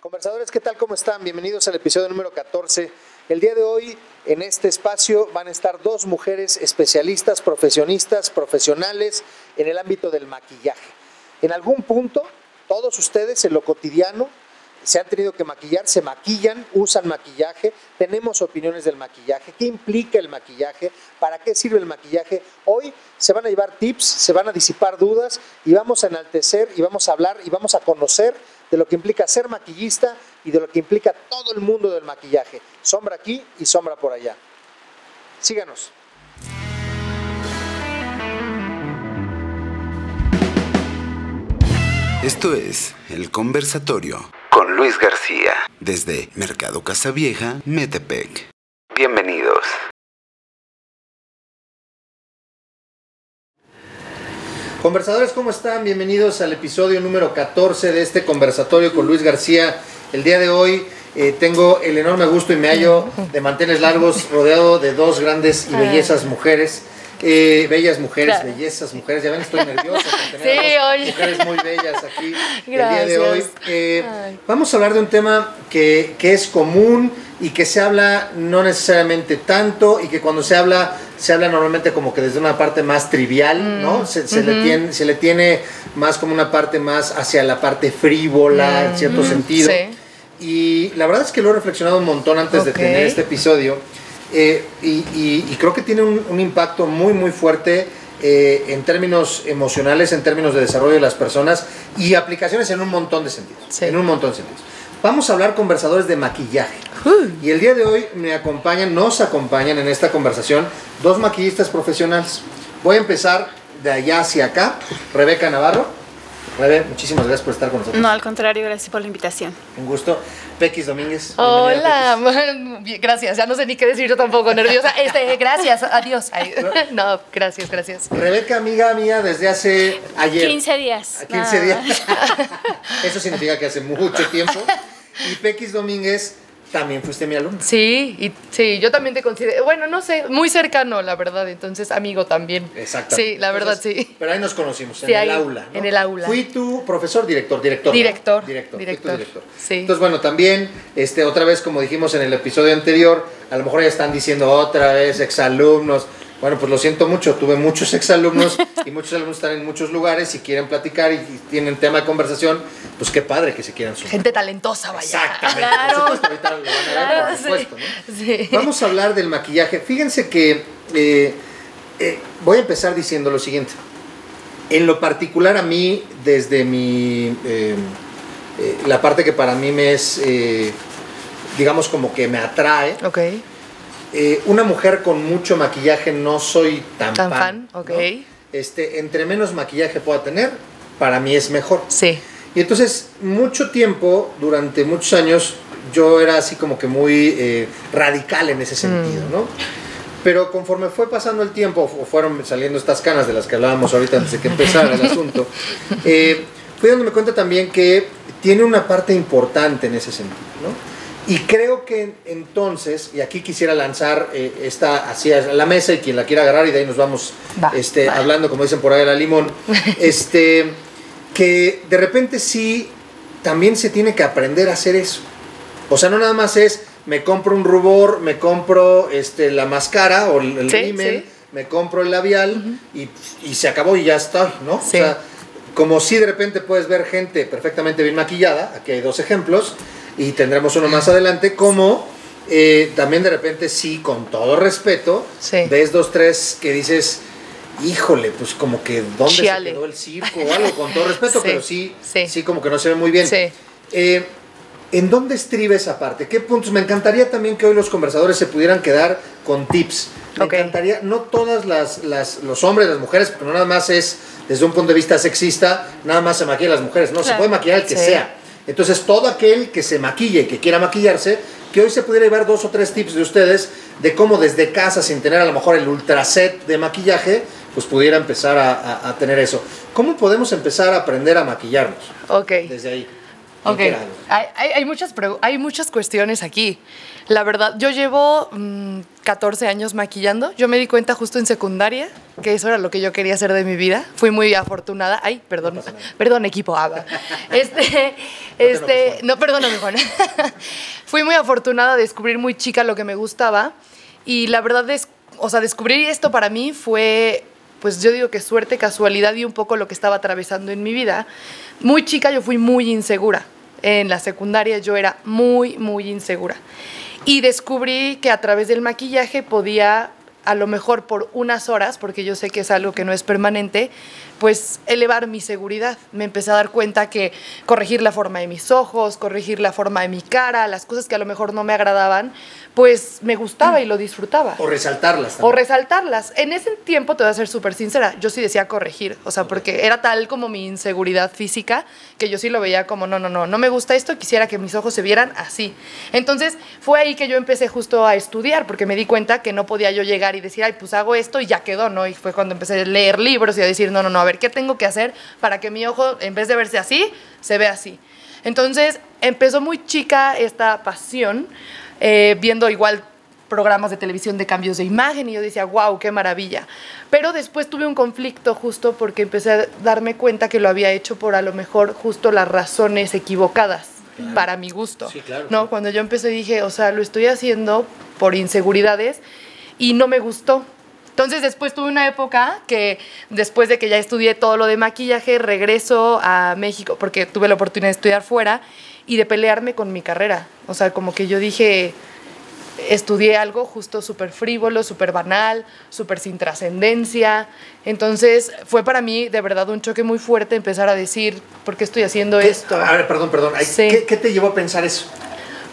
Conversadores, ¿qué tal? ¿Cómo están? Bienvenidos al episodio número 14. El día de hoy, en este espacio, van a estar dos mujeres especialistas, profesionistas, profesionales en el ámbito del maquillaje. En algún punto, todos ustedes en lo cotidiano se han tenido que maquillar, se maquillan, usan maquillaje, tenemos opiniones del maquillaje, qué implica el maquillaje, para qué sirve el maquillaje. Hoy se van a llevar tips, se van a disipar dudas y vamos a enaltecer y vamos a hablar y vamos a conocer de lo que implica ser maquillista y de lo que implica todo el mundo del maquillaje. Sombra aquí y sombra por allá. Síganos. Esto es El Conversatorio con Luis García desde Mercado Casavieja, Metepec. Bienvenidos. Conversadores, ¿cómo están? Bienvenidos al episodio número 14 de este conversatorio con Luis García. El día de hoy eh, tengo el enorme gusto y me hallo de manteles largos rodeado de dos grandes y bellezas mujeres. Eh, bellas mujeres, bellezas mujeres. Ya ven, estoy nerviosa por tener Sí, a dos mujeres muy bellas aquí el día de hoy. Gracias. Eh, vamos a hablar de un tema que, que es común y que se habla no necesariamente tanto y que cuando se habla se habla normalmente como que desde una parte más trivial, ¿no? Se, se le tiene, se le tiene más como una parte más hacia la parte frívola en cierto sentido. sí. Y la verdad es que lo he reflexionado un montón antes de tener este episodio. Eh, y, y- y creo que tiene un, un impacto muy, muy fuerte eh, en términos emocionales, en términos de desarrollo de las personas y aplicaciones en un montón de sentidos. Sí. En un montón de sentidos. Vamos a hablar conversadores de maquillaje. Y el día de hoy me acompañan, nos acompañan en esta conversación dos maquillistas profesionales. Voy a empezar de allá hacia acá. Rebeca Navarro. Rebe, muchísimas gracias por estar con nosotros. No, al contrario, gracias por la invitación. Un gusto. Pequis Domínguez. Hola, Pequis. gracias. Ya no sé ni qué decir yo tampoco, nerviosa. Este, gracias, adiós. No, gracias, gracias. Rebeca, amiga mía, desde hace ayer. 15 días. A 15 nada días. Eso significa que hace mucho tiempo. Y Pequis Domínguez, también fuiste mi alumno. Sí, y sí, yo también te considero, bueno, no sé, muy cercano, la verdad, entonces amigo también. Exactamente. Sí, la verdad, Entonces, sí. Pero ahí nos conocimos, en Sí, el ahí, aula. ¿no? en el aula. Fui tu profesor, director, director. ¿no? Director, Director. fui tu director, director. sí. Entonces, bueno, también, este, otra vez, como dijimos en el episodio anterior, a lo mejor ya están diciendo otra vez exalumnos. Bueno, pues lo siento mucho, tuve muchos exalumnos y muchos alumnos están en muchos lugares y quieren platicar y, tienen tema de conversación, pues qué padre que se quieran sumar. Gente talentosa, vaya. Exactamente, Claro. por supuesto, ahorita lo van a ver, Claro, por sí, supuesto, ¿no? sí. Vamos a hablar del maquillaje. Fíjense que eh, eh, voy a empezar diciendo lo siguiente. En lo particular a mí, desde mi... eh, eh, la parte que para mí me es, eh, digamos, como que me atrae, Ok, eh, una mujer con mucho maquillaje no soy tan, tan fan. fan, ¿no? ok. Este, entre menos maquillaje pueda tener, para mí es mejor. Sí. Y entonces, mucho tiempo, durante muchos años, yo era así como que muy eh, radical en ese sentido, ¿no? Pero conforme fue pasando el tiempo, o fueron saliendo estas canas de las que hablábamos ahorita antes de que empezara el asunto, eh, fui dándome cuenta también que tiene una parte importante en ese sentido, ¿no? Y creo que entonces, y aquí quisiera lanzar eh, esta hacia la mesa y quien la quiera agarrar y de ahí nos vamos Va, este, va. hablando, como dicen por ahí, la limón, este, que de repente sí, también se tiene que aprender a hacer eso. O sea, no nada más es, me compro un rubor, me compro este, la máscara o el, Sí, rímel, sí. me compro el labial y, y se acabó y ya está, ¿no? Sí. O sea, como si de repente puedes ver gente perfectamente bien maquillada, aquí hay dos ejemplos, y tendremos uno más adelante, como eh, también de repente sí, con todo respeto, Sí. ves dos, tres que dices, híjole, pues como que dónde Chiale. se quedó el circo o algo, con todo respeto, Sí, pero sí, sí, sí. como que no se ve muy bien. Sí. Eh, ¿En dónde estriba esa parte? ¿Qué puntos? Me encantaría también que hoy los conversadores se pudieran quedar con tips. Me encantaría, no todas las, las- los hombres, las mujeres, porque no nada más es desde un punto de vista sexista, nada más se maquillan las mujeres, no, se puede maquillar el que sea. Entonces, todo aquel que se maquille y que quiera maquillarse, que hoy se pudiera llevar dos o tres tips de ustedes de cómo desde casa, sin tener a lo mejor el ultra set de maquillaje, pues pudiera empezar a, a- a tener eso. ¿Cómo podemos empezar a aprender a maquillarnos? Ok. Desde ahí. ¿En Ok, hay, hay- hay muchas, hay muchas cuestiones aquí. La verdad, yo llevo mm, 14 años maquillando. Yo me di cuenta justo en secundaria que eso era lo que yo quería hacer de mi vida. Fui muy afortunada. Ay, perdón, perdón equipo. va. Este, este, no, perdóname Juan. Fui muy afortunada de descubrir muy chica lo que me gustaba y la verdad es, o sea, descubrir esto para mí fue pues yo digo que suerte, casualidad y un poco lo que estaba atravesando en mi vida. Muy chica yo fui muy insegura. En la secundaria yo era muy, muy insegura. Y descubrí que a través del maquillaje podía, a lo mejor por unas horas, porque yo sé que es algo que no es permanente, pues elevar mi seguridad. Me empecé a dar cuenta que corregir la forma de mis ojos, corregir la forma de mi cara, las cosas que a lo mejor no me agradaban, pues me gustaba y lo disfrutaba. O resaltarlas O resaltarlas. En ese tiempo, te voy a ser súper sincera, yo sí decía corregir, o sea, porque era tal como mi inseguridad física que yo sí lo veía como, no, no, no, no me gusta esto, quisiera que mis ojos se vieran así. Entonces, fue ahí que yo empecé justo a estudiar, porque me di cuenta que no podía yo llegar y decir, ay, pues hago esto y ya quedó, ¿no? Y fue cuando empecé a leer libros y a decir, no, no, no, a ver, ¿qué tengo que hacer para que mi ojo, en vez de verse así, se vea así? Entonces, empezó muy chica esta pasión, eh, viendo igual programas de televisión de cambios de imagen y yo decía, wow, qué maravilla. Pero después tuve un conflicto justo porque empecé a darme cuenta que lo había hecho por a lo mejor justo las razones equivocadas para mi gusto. Sí, claro, ¿no? Cuando yo empecé dije, o sea, lo estoy haciendo por inseguridades y no me gustó. Entonces después tuve una época que después de que ya estudié todo lo de maquillaje, regreso a México porque tuve la oportunidad de estudiar fuera y de pelearme con mi carrera. O sea, como que yo dije, estudié algo justo súper frívolo, súper banal, súper sin trascendencia. Entonces fue para mí de verdad un choque muy fuerte empezar a decir, ¿por qué estoy haciendo ¿Qué- esto? A ver, perdón, perdón. Sí. ¿qué, qué te llevó a pensar eso?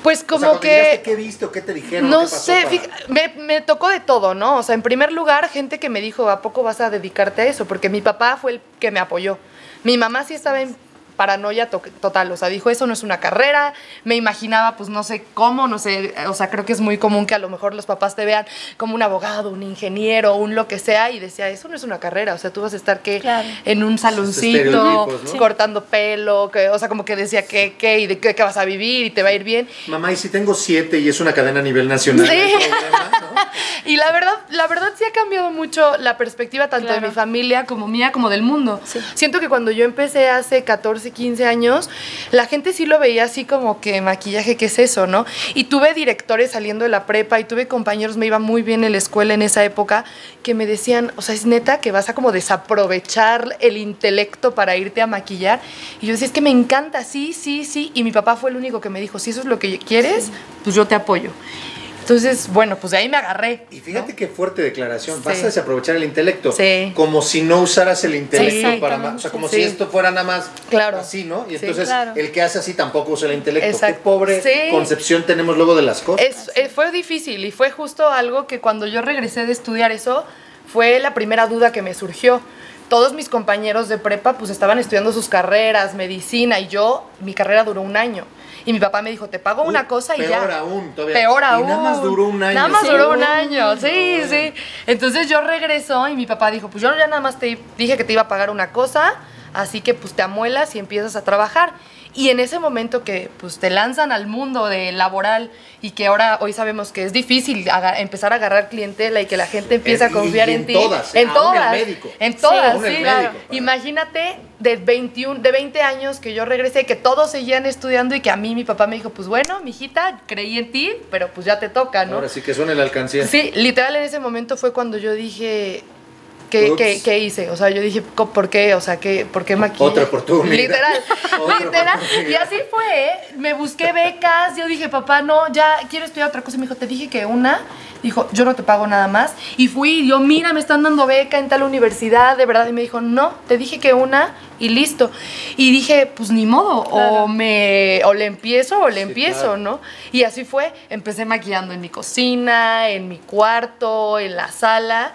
Pues O sea, como que... ¿Qué viste o qué te dijeron? No ¿Qué pasó sé, para- fija- me, me tocó de todo, ¿no? O sea, en primer lugar, gente que me dijo, ¿a poco vas a dedicarte a eso? Porque mi papá fue el que me apoyó. Mi mamá sí estaba en paranoia to- total, o sea, dijo, eso no es una carrera, me imaginaba, pues no sé cómo, no sé, o sea, creo que es muy común que a lo mejor los papás te vean como un abogado, un ingeniero, un lo que sea, y decía, eso no es una carrera, o sea, tú vas a estar que Claro. en un saloncito, cortando pelo, que, o sea, como que decía, ¿qué, qué, y de qué, qué vas a vivir, y te va a ir bien, Mamá, y si tengo siete y es una cadena a nivel nacional, Sí. Y la verdad, la verdad sí ha cambiado mucho la perspectiva tanto de mi familia como mía, como del mundo. Sí. Siento que cuando yo empecé hace 14, 15 años, la gente sí lo veía así como que maquillaje, ¿qué es eso, no? Y tuve directores saliendo de la prepa y tuve compañeros, me iba muy bien en la escuela en esa época, que me decían, o sea, es neta que vas a como desaprovechar el intelecto para irte a maquillar. Y yo decía, es que me encanta, sí, sí, sí. Y mi papá fue el único que me dijo, si eso es lo que quieres, pues yo te apoyo. Entonces, bueno, pues de ahí me agarré. Y fíjate qué fuerte declaración. Vas Sí. a desaprovechar el intelecto. Sí. Como si no usaras el intelecto Sí. para más. O sea, como si esto fuera nada más Claro. así, ¿no? Y entonces Claro. el que hace así tampoco usa el intelecto. Exacto. Qué pobre concepción tenemos luego de las cosas. Es, eh, fue difícil y fue justo algo que cuando yo regresé de estudiar eso, fue la primera duda que me surgió. Todos mis compañeros de prepa pues estaban estudiando sus carreras, medicina, y yo, mi carrera duró un año. Y mi papá me dijo, te pago una Uy, cosa y ya. peor aún, todavía. Peor Y aún. nada más duró un año. Nada más Sí. duró un año, sí, no. sí. Entonces yo regreso y mi papá dijo, pues yo ya nada más te dije que te iba a pagar una cosa, así que pues te amuelas y empiezas a trabajar. Y en ese momento que pues te lanzan al mundo de laboral y que ahora hoy sabemos que es difícil empezar a agarrar clientela y que la gente empieza a Y- confiar y en, en ti. todas, en Aún el todas. médico. En todas, el sí. médico, Imagínate de 21, de 20 años que yo regresé, que todos seguían estudiando y que a mí mi papá me dijo, pues bueno, mijita, creí en ti, pero pues ya te toca, ¿no? Ahora sí que suena la alcancía. Sí, literal en ese momento fue cuando yo dije, ¿qué, Ups. qué, qué hice? O sea, yo dije, "Co- ¿por qué? O sea, ¿qué, ¿por qué maquillaje? Otra oportunidad. Literal, Otra literal. oportunidad. Y así fue, ¿eh? Me busqué becas, yo dije, papá, no, ya quiero estudiar otra cosa. Y me dijo, te dije que una. Dijo, yo no te pago nada más. Y fui, y yo, mira, me están dando beca en tal universidad, de verdad. Y me dijo, no, te dije que una y listo. Y dije, pues ni modo, o, me, o le empiezo o le Sí, empiezo, claro. ¿no? Y así fue, empecé maquillando en mi cocina, en mi cuarto, en la sala.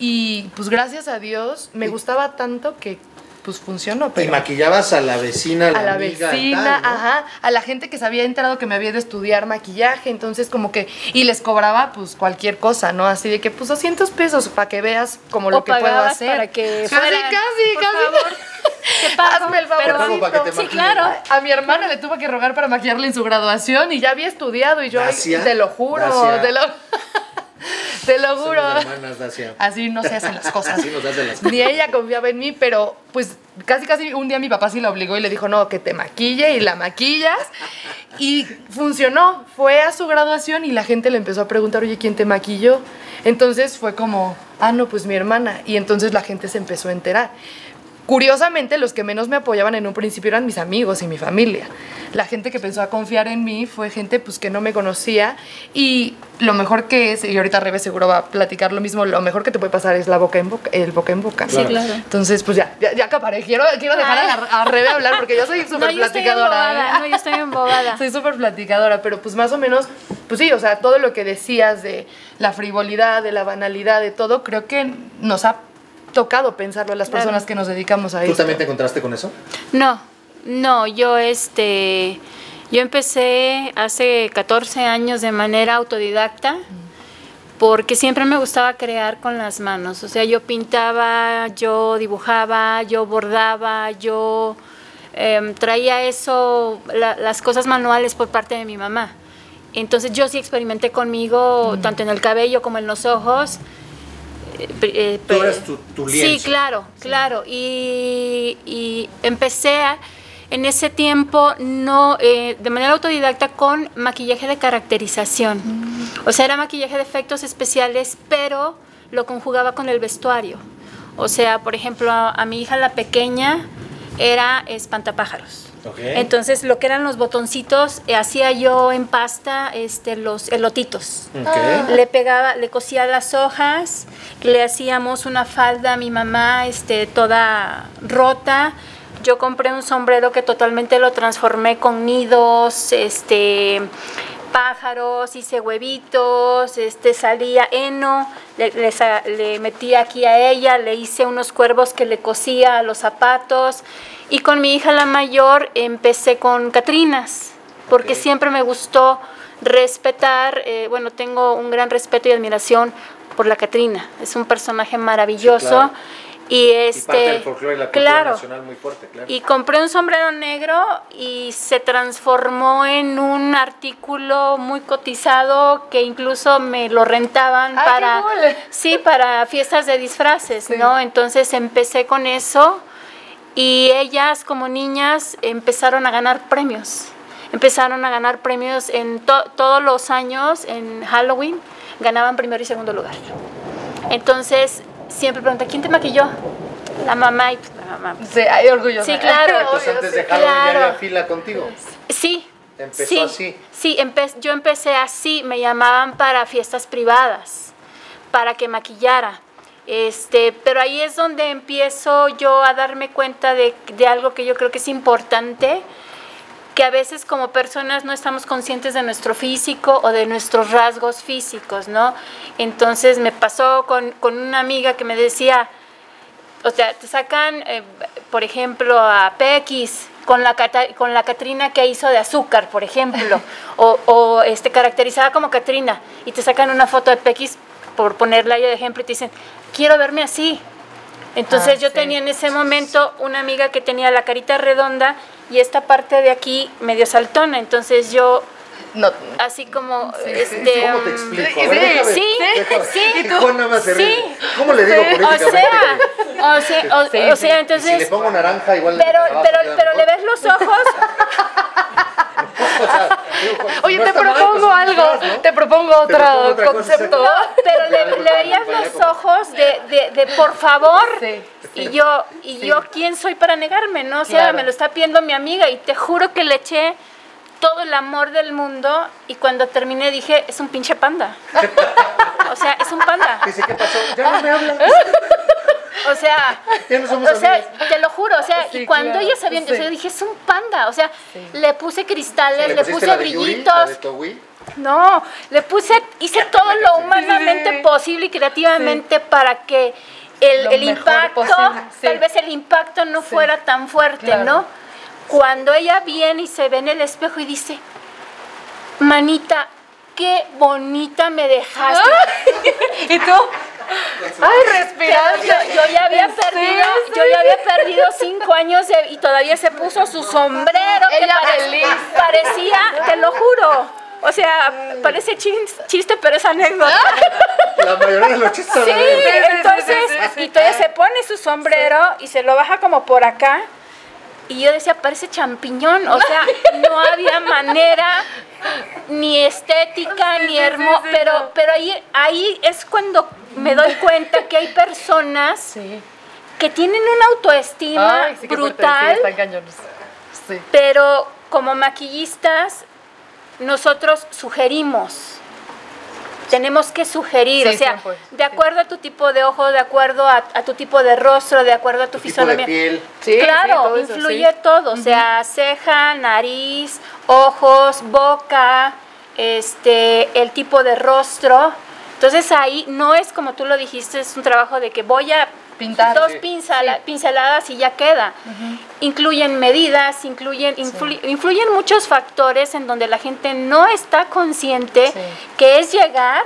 Y pues gracias a Dios me gustaba tanto que pues funcionó. Y Pero maquillabas a la vecina, a la, a la amiga, vecina, tal, ¿no? ajá, a la gente que se había enterado que me había a estudiar maquillaje, entonces como que, y les cobraba pues cualquier cosa, ¿no? Así de que pues 200 pesos para que veas como lo que puedo hacer. para que casi, fueran, casi, por casi. favor. Te pago, Hazme el pero- Te pago para que te sí, claro. A mi hermana le tuve que rogar para maquillarle en su graduación y ya había estudiado y yo, Dacia, te lo juro, te lo, te lo juro. Hermanas. Así no se hacen las cosas. Así nos hacen las Ni ella confiaba en mí, pero pues casi casi un día mi papá sí la obligó y le dijo, no, que te maquille y la maquillas. Y funcionó. Fue a su graduación y la gente le empezó a preguntar, oye, ¿quién te maquilló? Entonces fue como, ah, no, pues mi hermana. Y entonces la gente se empezó a enterar. Curiosamente, los que menos me apoyaban en un principio eran mis amigos y mi familia. La gente que pensó a confiar en mí fue gente pues, que no me conocía y lo mejor que es, y ahorita Rebe seguro va a platicar lo mismo, lo mejor que te puede pasar es la boca en boca, el boca en boca. Sí, claro. Entonces, pues ya, ya, ya acaparé. Quiero, quiero dejar a, a Rebe hablar porque yo soy No, súper estoy platicadora. ¿eh? No, yo estoy embobada. Soy súper platicadora, pero pues más o menos, pues sí, o sea, todo lo que decías de la frivolidad, de la banalidad, de todo, creo que nos ha tocado pensarlo a las Claro. personas que nos dedicamos a ¿Tú esto. también te encontraste con eso? No, no, yo este, yo empecé hace 14 años de manera autodidacta porque siempre me gustaba crear con las manos. O sea, yo pintaba, yo dibujaba, yo bordaba, yo em, traía eso, la- las cosas manuales por parte de mi mamá. Entonces yo sí experimenté conmigo, tanto en el cabello como en los ojos. Eh, Tú eras tu- tu Sí, lienzo. claro, claro. Y, y empecé a- en ese tiempo no eh, de manera autodidacta con maquillaje de caracterización. O sea, era maquillaje de efectos especiales, pero lo conjugaba con el vestuario. O sea, por ejemplo, a, a mi hija la pequeña era espantapájaros. Entonces, lo que eran los botoncitos, eh, hacía yo en pasta este, los elotitos. Ok. Le pegaba, le cosía las hojas, le hacíamos una falda a mi mamá, este, toda rota. Yo compré un sombrero que totalmente lo transformé con nidos, este, pájaros, hice huevitos, este, salía heno, le, le le metí aquí a ella, le hice unos cuervos que le cosía a los zapatos. Y con mi hija la mayor empecé con Catrinas, porque siempre me gustó respetar, eh, bueno, tengo un gran respeto y admiración por la Catrina. Es un personaje maravilloso. Sí, claro. Y este, y parte del folclore y la cultura claro. nacional muy fuerte, claro. Y compré un sombrero negro y se transformó en un artículo muy cotizado que incluso me lo rentaban ¡Ay, qué para cool! sí, para fiestas de disfraces, Sí. ¿no? Entonces empecé con eso y ellas como niñas empezaron a ganar premios. Empezaron a ganar premios en to- todos los años en Halloween, ganaban primero y segundo lugar. Entonces siempre pregunté, ¿quién te maquilló? La mamá y pues, la mamá. Sí, ay, orgullosa. Sí, claro. Entonces Obvio, antes de Halloween ya Claro. había fila contigo. Sí. Empezó sí, así. Sí, empe- yo empecé así, me llamaban para fiestas privadas, para que maquillara. Este, pero ahí es donde empiezo yo a darme cuenta de, de algo que yo creo que es importante, que a veces como personas no estamos conscientes de nuestro físico o de nuestros rasgos físicos, ¿no? Entonces me pasó con, con una amiga que me decía, o sea, te sacan, eh, por ejemplo, a PX con la, Cata- con la Catrina que hizo de azúcar, por ejemplo, o, o, este, caracterizada como Catrina, y te sacan una foto de PX, por ponerla yo de ejemplo, y te dicen, quiero verme así. Entonces Ah, yo sí. tenía en ese momento una amiga que tenía la carita redonda y esta parte de aquí medio saltona, entonces yo No, así como, Sí, este... ¿Cómo te um, explico? sí, A ver, déjame- sí, déjame- sí. Sí. ¿Cómo le digo o sea, o sea, o, Sí, o sea, entonces... si le pongo naranja, igual. Pero, pero, pero le ves los ojos, sea, digo, Oye, no te mal, propongo pues, algo, te propongo otro propongo concepto. pero le, le veías los ojos de, de, de por favor. Sí, Y yo, y yo, ¿quién soy para negarme? No, o sea, Claro. me lo está pidiendo mi amiga y te juro que le eché todo el amor del mundo y cuando terminé dije, es un pinche panda. o sea, es un panda. Dice, ¿qué pasó? Ya no me habla. O sea, no o sea, te lo juro, o sea, Sí, y cuando claro, ella sabía, sí. yo dije, es un panda, o sea, le puse cristales, le, puse la de Yuri, brillitos, la de Towi. no, le puse, hice todo lo humanamente Sí. posible y creativamente para que el, el impacto, posible, sí. tal vez el impacto no fuera tan fuerte, Claro. ¿no? Cuando ella viene y se ve en el espejo y dice, manita, qué bonita me dejaste. ¿Y tú? Ay, respirando. Yo, yo ya había ¿En perdido, yo ya había perdido cinco años de- y todavía se puso su sombrero que Ella pare- feliz. parecía, te lo juro. O sea, parece chis- chiste, pero es anécdota. La mayoría de los chistes Sí, entonces, y todavía se pone su sombrero y se lo baja como por acá. Y yo decía, parece champiñón. O sea, no había manera, ni estética, Sí, ni sí, sí, pero, no. pero ahí, ahí es cuando me doy cuenta que hay personas que tienen una autoestima Ay, fuerte, brutal. Sí. pero como maquillistas nosotros sugerimos. Tenemos que sugerir, Sí, o sea, siempre, de acuerdo a tu tipo de ojo, de acuerdo a, a tu tipo de rostro, de acuerdo a tu, tipo de fisonomía. piel. Sí, sí, claro, todo eso, influye sí. todo, o sea, ceja, nariz, ojos, boca, este, el tipo de rostro. Entonces ahí no es como tú lo dijiste, es un trabajo de que voy a Pintar. dos Sí. pinceladas y ya queda. Incluyen medidas, incluyen, influ- influyen muchos factores en donde la gente no está consciente Sí. que es llegar,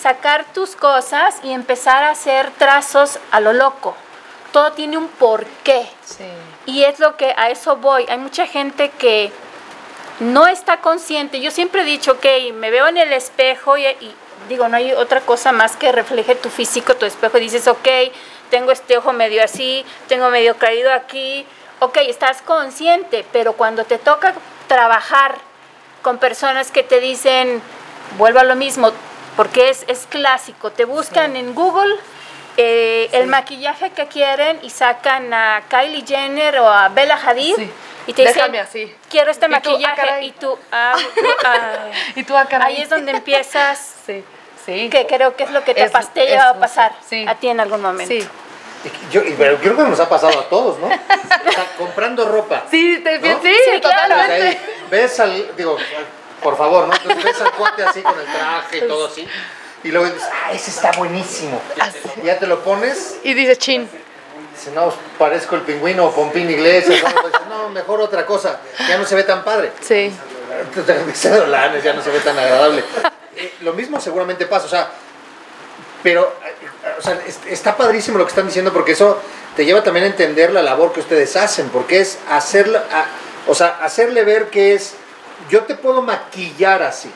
sacar tus cosas y empezar a hacer trazos a lo loco. Todo tiene un porqué. Y es lo que a eso voy. Hay mucha gente que no está consciente. Yo siempre he dicho, ok, me veo en el espejo y, y digo, no hay otra cosa más que refleje tu físico, tu espejo, y dices, ok, tengo este ojo medio así, tengo medio caído aquí. Ok, estás consciente, pero cuando te toca trabajar con personas que te dicen, vuelvo a lo mismo, porque es, es clásico, te buscan en Google eh, el maquillaje que quieren y sacan a Kylie Jenner o a Bella Hadid Sí. y te dicen, así. quiero este Y tú, ah, maquillaje caray. y tú, ah, ah. Y tú ahí es donde empiezas, Sí. Sí. que creo que es lo que te, Es- pas- te es a pasar sí. a ti en algún momento. Sí. Y Yo, y- pero creo que nos ha pasado a todos, ¿no? O sea, comprando ropa. Sí, te, ¿No? sí, Sí, claro. Totalmente. ves al, digo, por favor, ¿no? Entonces ves al cuate así con el traje y todo así. Y luego dices, ah, ese está buenísimo. Y ya te lo pones, Y dice chin. dices, no, parezco el pingüino o Pompín Iglesias. ¿no? Pues, no, mejor otra cosa. Ya no se ve tan padre. Sí. Ya no se ve tan agradable. Eh, lo mismo seguramente pasa, o sea, pero, eh, o sea, es- está padrísimo lo que están diciendo porque eso te lleva también a entender la labor que ustedes hacen, porque es hacerle, a- o sea, hacerle ver que es, yo te puedo maquillar así, y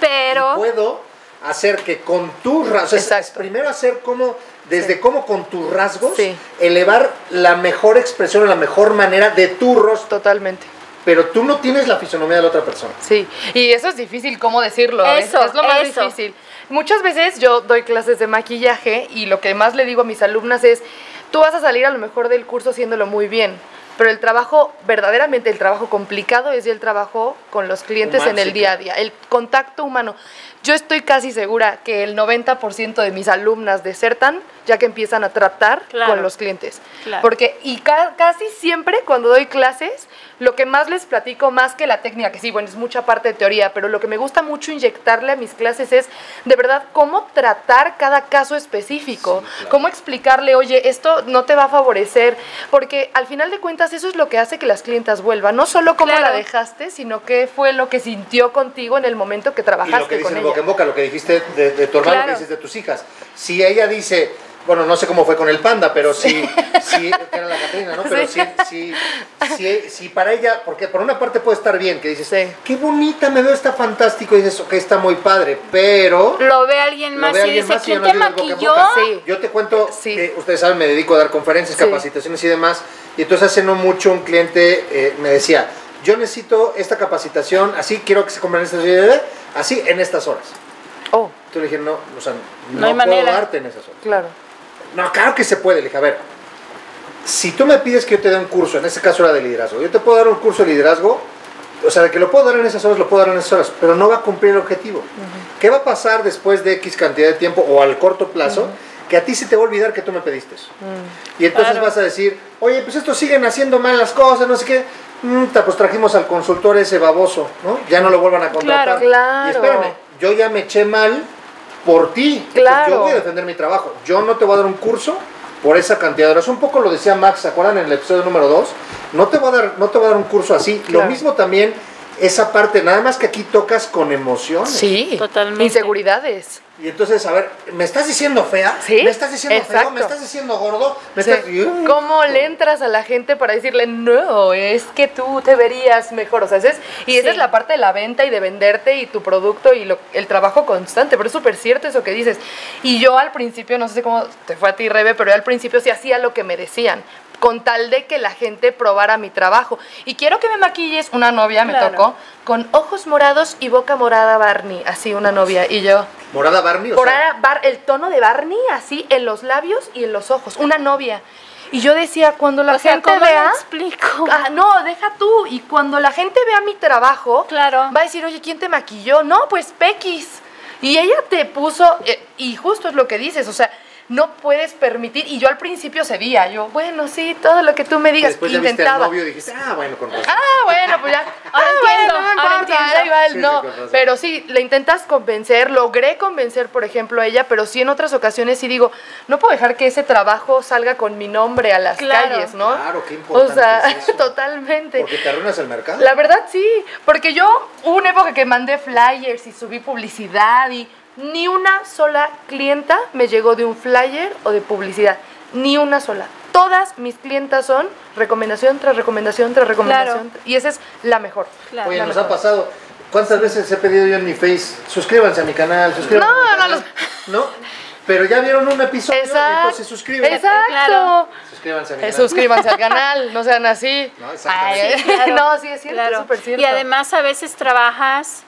Pero puedo hacer que con tus rasgos, o sea, primero hacer como, desde cómo con tus rasgos, Sí. elevar la mejor expresión la mejor manera de tu rostro, Totalmente. Pero tú no tienes la fisonomía de la otra persona. Sí, y eso es difícil, ¿cómo decirlo? Es- Eso, es, lo más eso. difícil. Muchas veces yo doy clases de maquillaje y lo que más le digo a mis alumnas es, tú vas a salir a lo mejor del curso haciéndolo muy bien, pero el trabajo, verdaderamente el trabajo complicado es el trabajo con los clientes Humano, en el sí, día a día, el contacto humano. Yo estoy casi segura que el 90% de mis alumnas desertan ya que empiezan a tratar Claro. con los clientes. Claro. Porque, y ca- casi siempre cuando doy clases, lo que más les platico, más que la técnica, que sí, bueno, es mucha parte de teoría, pero lo que me gusta mucho inyectarle a mis clases es, de verdad, cómo tratar cada caso específico, cómo explicarle, oye, esto no te va a favorecer, porque al final de cuentas eso es lo que hace que las clientas vuelvan, no solo cómo Claro. la dejaste, sino qué fue lo que sintió contigo en el momento que Y trabajaste lo que dice con ella. boca en boca, lo que dijiste de, de tu hermano, Claro. lo que dices de tus hijas. Si ella dice, bueno, no sé cómo fue con el panda, pero si que era la Catrina, ¿no? Pero si, si, si, si para ella, porque por una parte puede estar bien, que dices, Sí. qué bonita me veo, está fantástico, y dices, ok, está muy padre, pero... lo ve alguien más ve y alguien dice, más ¿quién te maquilló? Sí. Yo te cuento, Sí. eh, ustedes saben, me dedico a dar conferencias, Sí. capacitaciones y demás, y entonces hace no mucho un cliente eh, me decía, yo necesito esta capacitación, así quiero que se compren estas, así en estas horas. Oh, Entonces le dije, no, o sea, no, No hay puedo manera. darte en esas horas. claro. No, claro que se puede. Le dije, a ver, si tú me pides que yo te dé un curso, en este caso era de liderazgo, yo te puedo dar un curso de liderazgo, o sea, de que lo puedo dar en esas horas, lo puedo dar en esas horas, pero no va a cumplir el objetivo. ¿Qué va a pasar después de X cantidad de tiempo o al corto plazo? Que a ti se te va a olvidar que tú me pediste eso. Y entonces Claro. vas a decir, oye, pues estos siguen haciendo mal las cosas, no sé qué. Mm, pues trajimos al consultor ese baboso, ¿no? Ya no lo vuelvan a contratar. Claro, claro. Y espérame, yo ya me eché mal por ti. Claro. Yo voy a defender mi trabajo. Yo no te voy a dar un curso por esa cantidad de horas. Un poco lo decía Max, ¿se acuerdan en el episodio número 2? No te voy a dar, no te voy a dar un curso así. Lo mismo también esa parte, nada más que aquí tocas con emociones. Sí, Totalmente. Inseguridades. Y entonces, a ver, ¿me estás diciendo fea? Sí, ¿Me estás diciendo feo? exacto. ¿Me estás diciendo gordo? ¿Me Sí. estás... ¿Cómo le entras a la gente para decirle, no, es que tú te verías mejor? O sea, esa es- y esa Sí. es la parte de la venta y de venderte y tu producto y lo- el trabajo constante. Pero es súper cierto eso que dices. Y yo al principio, no sé cómo te fue a ti, Rebe, pero yo al principio sí hacía lo que me decían. Con tal de que la gente probara mi trabajo. Y quiero que me maquilles, una novia me Claro. tocó, con ojos morados y boca morada Barney. Así una novia. Y yo, ¿Morada Barney? O sea, Morada, bar- el tono de Barney, así en los labios y en los ojos. Una novia. Y yo decía, cuando la O sea, gente ¿cómo lo vea. explico? Ah, no, deja tú. Y cuando la gente vea mi trabajo, Claro. va a decir, oye, ¿quién te maquilló? No, pues Pequis. Y ella te puso, eh, y justo es lo que dices, o sea, no puedes permitir. Y yo al principio cedía, yo, bueno, sí, todo lo que tú me digas, después ya viste al intentaba. novio y dijiste, ah, bueno, con razón. Ah, bueno, pues ya. Ahora ah, entiendo, bueno, no me ahora entiendo. igual, Sí, no. pero sí, le intentas convencer, logré convencer, por ejemplo, a ella, pero sí en otras ocasiones sí digo, no puedo dejar que ese trabajo salga con mi nombre a las Claro. calles, ¿no? Claro, qué importante O sea, es eso. totalmente. Porque te arruinas el mercado. La verdad sí, porque yo hubo una época que mandé flyers y subí publicidad y ni una sola clienta me llegó de un flyer o de publicidad, ni una sola. Todas mis clientas son recomendación tras recomendación tras recomendación y esa es la mejor. Claro. Oye, la nos mejor. ha pasado. ¿Cuántas veces he pedido yo en mi face? Suscríbanse a mi canal, suscríbanse No, a mi no, canal. ¿No? Pero ya vieron un episodio, Exacto. entonces suscríbanse. Exacto. Claro. Suscríbanse a mi Eh, canal. suscríbanse al canal, no sean así. No, exactamente. Ay, Sí, claro. no, sí es cierto, Claro. es súper cierto. Y además a veces trabajas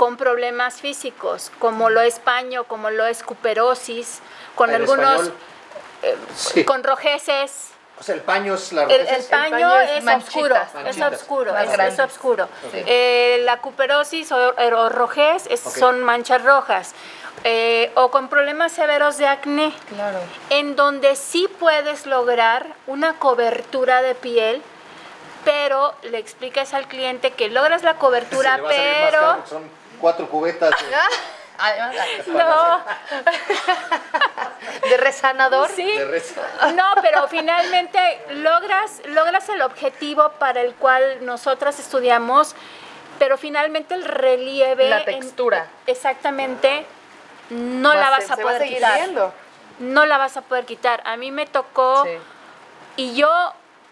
con problemas físicos, como lo es paño, como lo es cuperosis, con algunos. Sí. con rojeces. O sea, el paño es la El, el paño, paño es es, manchitas, oscuro, es oscuro, Más es, es oscuro. Eh, la cuperosis o, o rojez es- son manchas rojas. Eh, o con problemas severos de acné, Claro. en donde sí puedes lograr una cobertura de piel, pero le explicas al cliente que logras la cobertura, caro pero... cuatro cubetas. de- Además, No, de resanador. sí. de. No, pero finalmente logras, logras el objetivo para el cual nosotras estudiamos, pero finalmente el relieve... La en- textura. exactamente, no la vas a se va a poder quitar. viendo. No la vas a poder quitar. A mí me tocó... Sí. Y yo,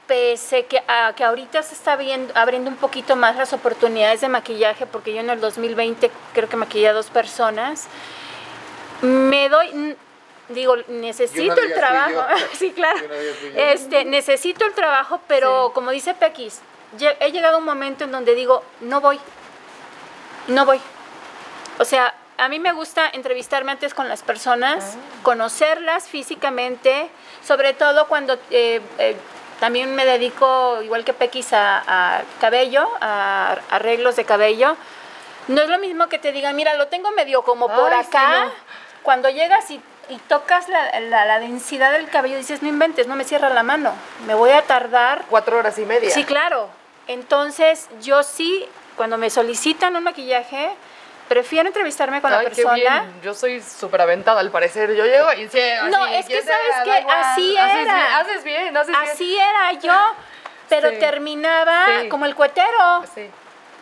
pese que, a, que ahorita se está viendo, abriendo un poquito más las oportunidades de maquillaje, porque yo en el 2020 creo que maquillé a dos personas, me doy, digo, necesito el trabajo. sí, claro. Este, necesito el trabajo, pero como dice Pequis, he llegado a un momento en donde digo, no voy, no voy. O sea, a mí me gusta entrevistarme antes con las personas, conocerlas físicamente, sobre todo cuando eh, eh, también me dedico, igual que Pequis, a, a cabello, a arreglos de cabello. No es lo mismo que te digan, mira, lo tengo medio como por Ay, sí, acá. no. Cuando llegas y, y tocas la, la- la densidad del cabello, dices, no inventes, no me cierra la mano. Me voy a tardar Cuatro horas y media. Sí, claro. Entonces, yo sí, cuando me solicitan un maquillaje, prefiero entrevistarme con Ay, la qué persona. bien. Yo soy súper aventada al parecer. Yo llego y sí, No, así, es que ¿quién te sabes que así era. bien, Haces bien, haces bien. Así era yo, pero Sí. terminaba Sí. como el cuetero. Sí.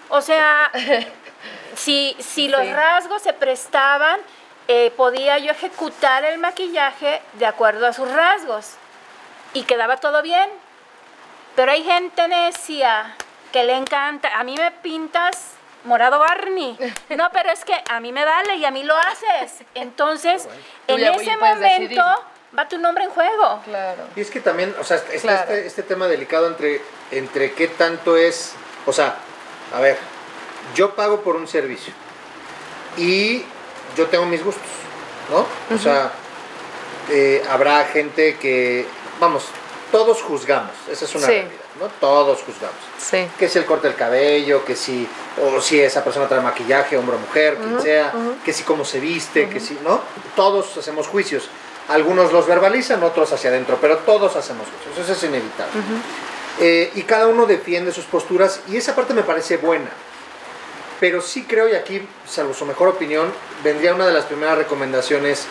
O sea, si, si los rasgos se prestaban, eh, podía yo ejecutar el maquillaje de acuerdo a sus rasgos. Y quedaba todo bien. Pero hay gente necia que le encanta. A mí me pintas morado Barney. No, pero es que a mí me vale y a mí lo haces. Entonces, en ese momento decidir. va tu nombre en juego. Claro. Y es que también, o sea, está Claro. este, este tema delicado entre, entre qué tanto es, o sea, a ver, yo pago por un servicio y yo tengo mis gustos, ¿no? O sea, eh, habrá gente que, vamos, todos juzgamos, esa es una Sí. realidad, ¿no? Todos juzgamos. Sí. Que si el corte del cabello, que si, o si esa persona trae maquillaje, hombre o mujer, quien sea, que si cómo se viste, que si, ¿no? Todos hacemos juicios. Algunos los verbalizan, otros hacia adentro, pero todos hacemos juicios, eso es inevitable. Eh, y cada uno defiende sus posturas y esa parte me parece buena. Pero sí creo, y aquí, salvo su mejor opinión, vendría una de las primeras recomendaciones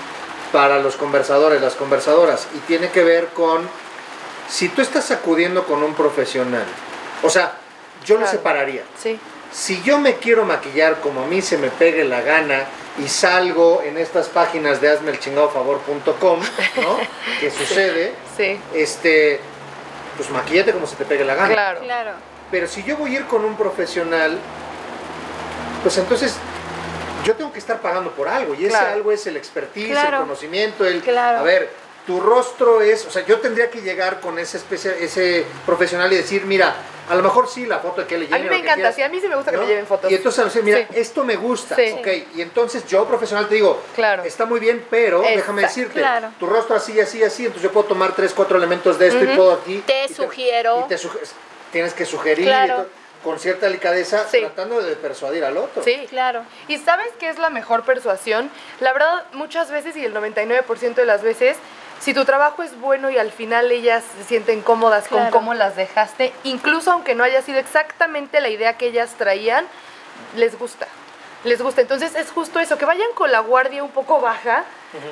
para los conversadores, las conversadoras, y tiene que ver con si tú estás acudiendo con un profesional. O sea, yo lo separaría. Sí. Si yo me quiero maquillar como a mí se me pegue la gana y salgo en estas páginas de hazmeelchingadofavor.com, ¿no? ¿Qué sucede? Sí. Este, pues maquillate como se te pegue la gana. Claro. Claro. Pero si yo voy a ir con un profesional, pues entonces yo tengo que estar pagando por algo. Y ese algo es el expertise, Claro. el conocimiento, el... Claro. A ver, tu rostro es... O sea, yo tendría que llegar con ese, especia- ese profesional y decir, mira, a lo mejor sí, la foto de que le A mí me encanta, sí, a mí sí me gusta que me lleven fotos. Y entonces, decir, mira, Sí. esto me gusta, Sí. ok. Y entonces yo, profesional, te digo, Claro. está muy bien, pero déjame decirte, Claro. tu rostro así, así, así, entonces yo puedo tomar tres, cuatro elementos de esto y puedo aquí... Te y sugiero. y te suge- tienes que sugerir Claro. y to- con cierta delicadeza, Sí. tratando de persuadir al otro. Sí. Claro. ¿Y sabes qué es la mejor persuasión? La verdad, muchas veces y el 99% de las veces, si tu trabajo es bueno y al final ellas se sienten cómodas con cómo las dejaste, incluso aunque no haya sido exactamente la idea que ellas traían, les gusta. Les gusta. Entonces es justo eso, que vayan con la guardia un poco baja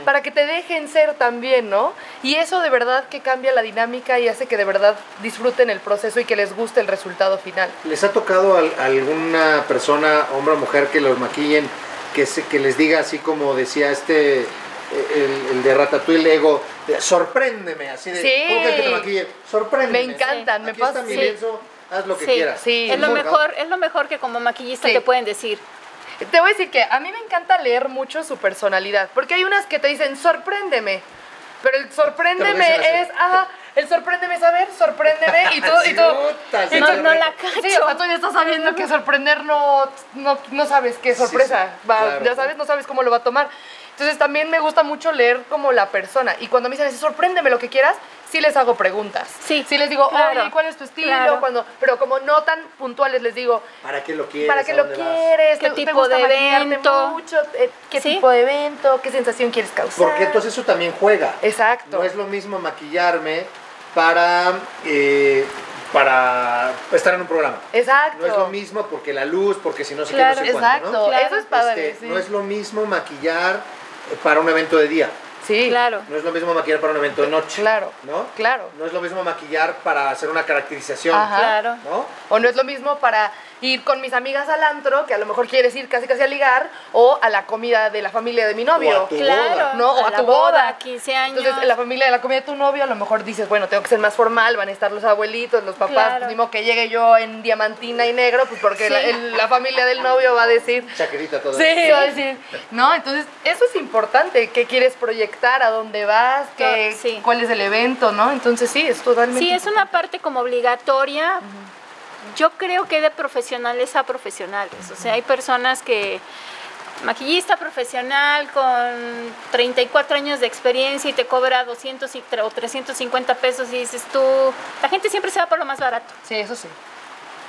para que te dejen ser también, ¿no? Y eso de verdad que cambia la dinámica y hace que de verdad disfruten el proceso y que les guste el resultado final. ¿Les ha tocado al- alguna persona, hombre o mujer, que los maquillen, que, se- que les diga así como decía este, el, el de Ratatouille Ego, de, sorpréndeme, así de, Sí. ¿cómo que te maquille? Sorpréndeme. Me encantan, me Aquí está pasa- mi sí. lienzo, haz lo que Sí, quieras. sí. Es lo mejor, es lo mejor que como maquillista Sí. te pueden decir. Te voy a decir que a mí me encanta leer mucho su personalidad, porque hay unas que te dicen, sorpréndeme, pero el sorpréndeme es, ajá, el sorpréndeme es, a ver, sorpréndeme, y tú, y tú, Puta, sí, y No, no la cacho. Sí, o sea, tú ya estás sabiendo que sorprender no, no, no sabes qué sorpresa, sí, va, claro. ya sabes, no sabes cómo lo va a tomar. Entonces también me gusta mucho leer como la persona, y cuando me dicen sorpréndeme lo que quieras, sí les hago preguntas. Sí, Sí les digo, claro, oye, ¿cuál es tu estilo? claro. Cuando, pero como no tan puntuales les digo, ¿Para qué lo quieres? ¿Para qué ¿A lo quieres? ¿Qué ¿Te- te tipo gusta de maquillarte evento? mucho? Eh, ¿Qué Sí. tipo de evento? ¿Qué sensación quieres causar? Porque entonces eso también juega. Exacto. No es lo mismo maquillarme para, eh, para estar en un programa. Exacto. No es lo mismo porque la luz, porque si no sé Claro, qué, no sé cuánto, Exacto. ¿no? Claro. Eso es padre. Este, sí. No es lo mismo maquillar para un evento de día. Sí. Claro. No es lo mismo maquillar para un evento de noche. Claro. ¿No? Claro. No es lo mismo maquillar para hacer una caracterización. Ajá. Claro. ¿No? O no es lo mismo para ir con mis amigas al antro, que a lo mejor quieres ir casi casi a ligar, o a la comida de la familia de mi novio. O a tu Claro. boda. ¿no? O a, tu boda. 15 años. Entonces, en la familia de la comida de tu novio, a lo mejor dices, bueno, tengo que ser más formal, van a estar los abuelitos, los papás, Claro. pues, ni modo que llegue yo en diamantina y negro, pues porque Sí. la, el- la familia del novio va a decir, Chaquerita toda. Sí, va a decir, no, entonces eso es importante, qué quieres proyectar, a dónde vas, qué, sí. cuál es el evento, ¿no? Entonces sí, es totalmente. Sí, es una parte como obligatoria. Yo creo que de profesionales a profesionales. O sea, hay personas que maquillista profesional con 34 años de experiencia y te cobra 200 y tre- o 350 pesos y dices tú, la gente siempre se va por lo más barato. Sí, eso sí.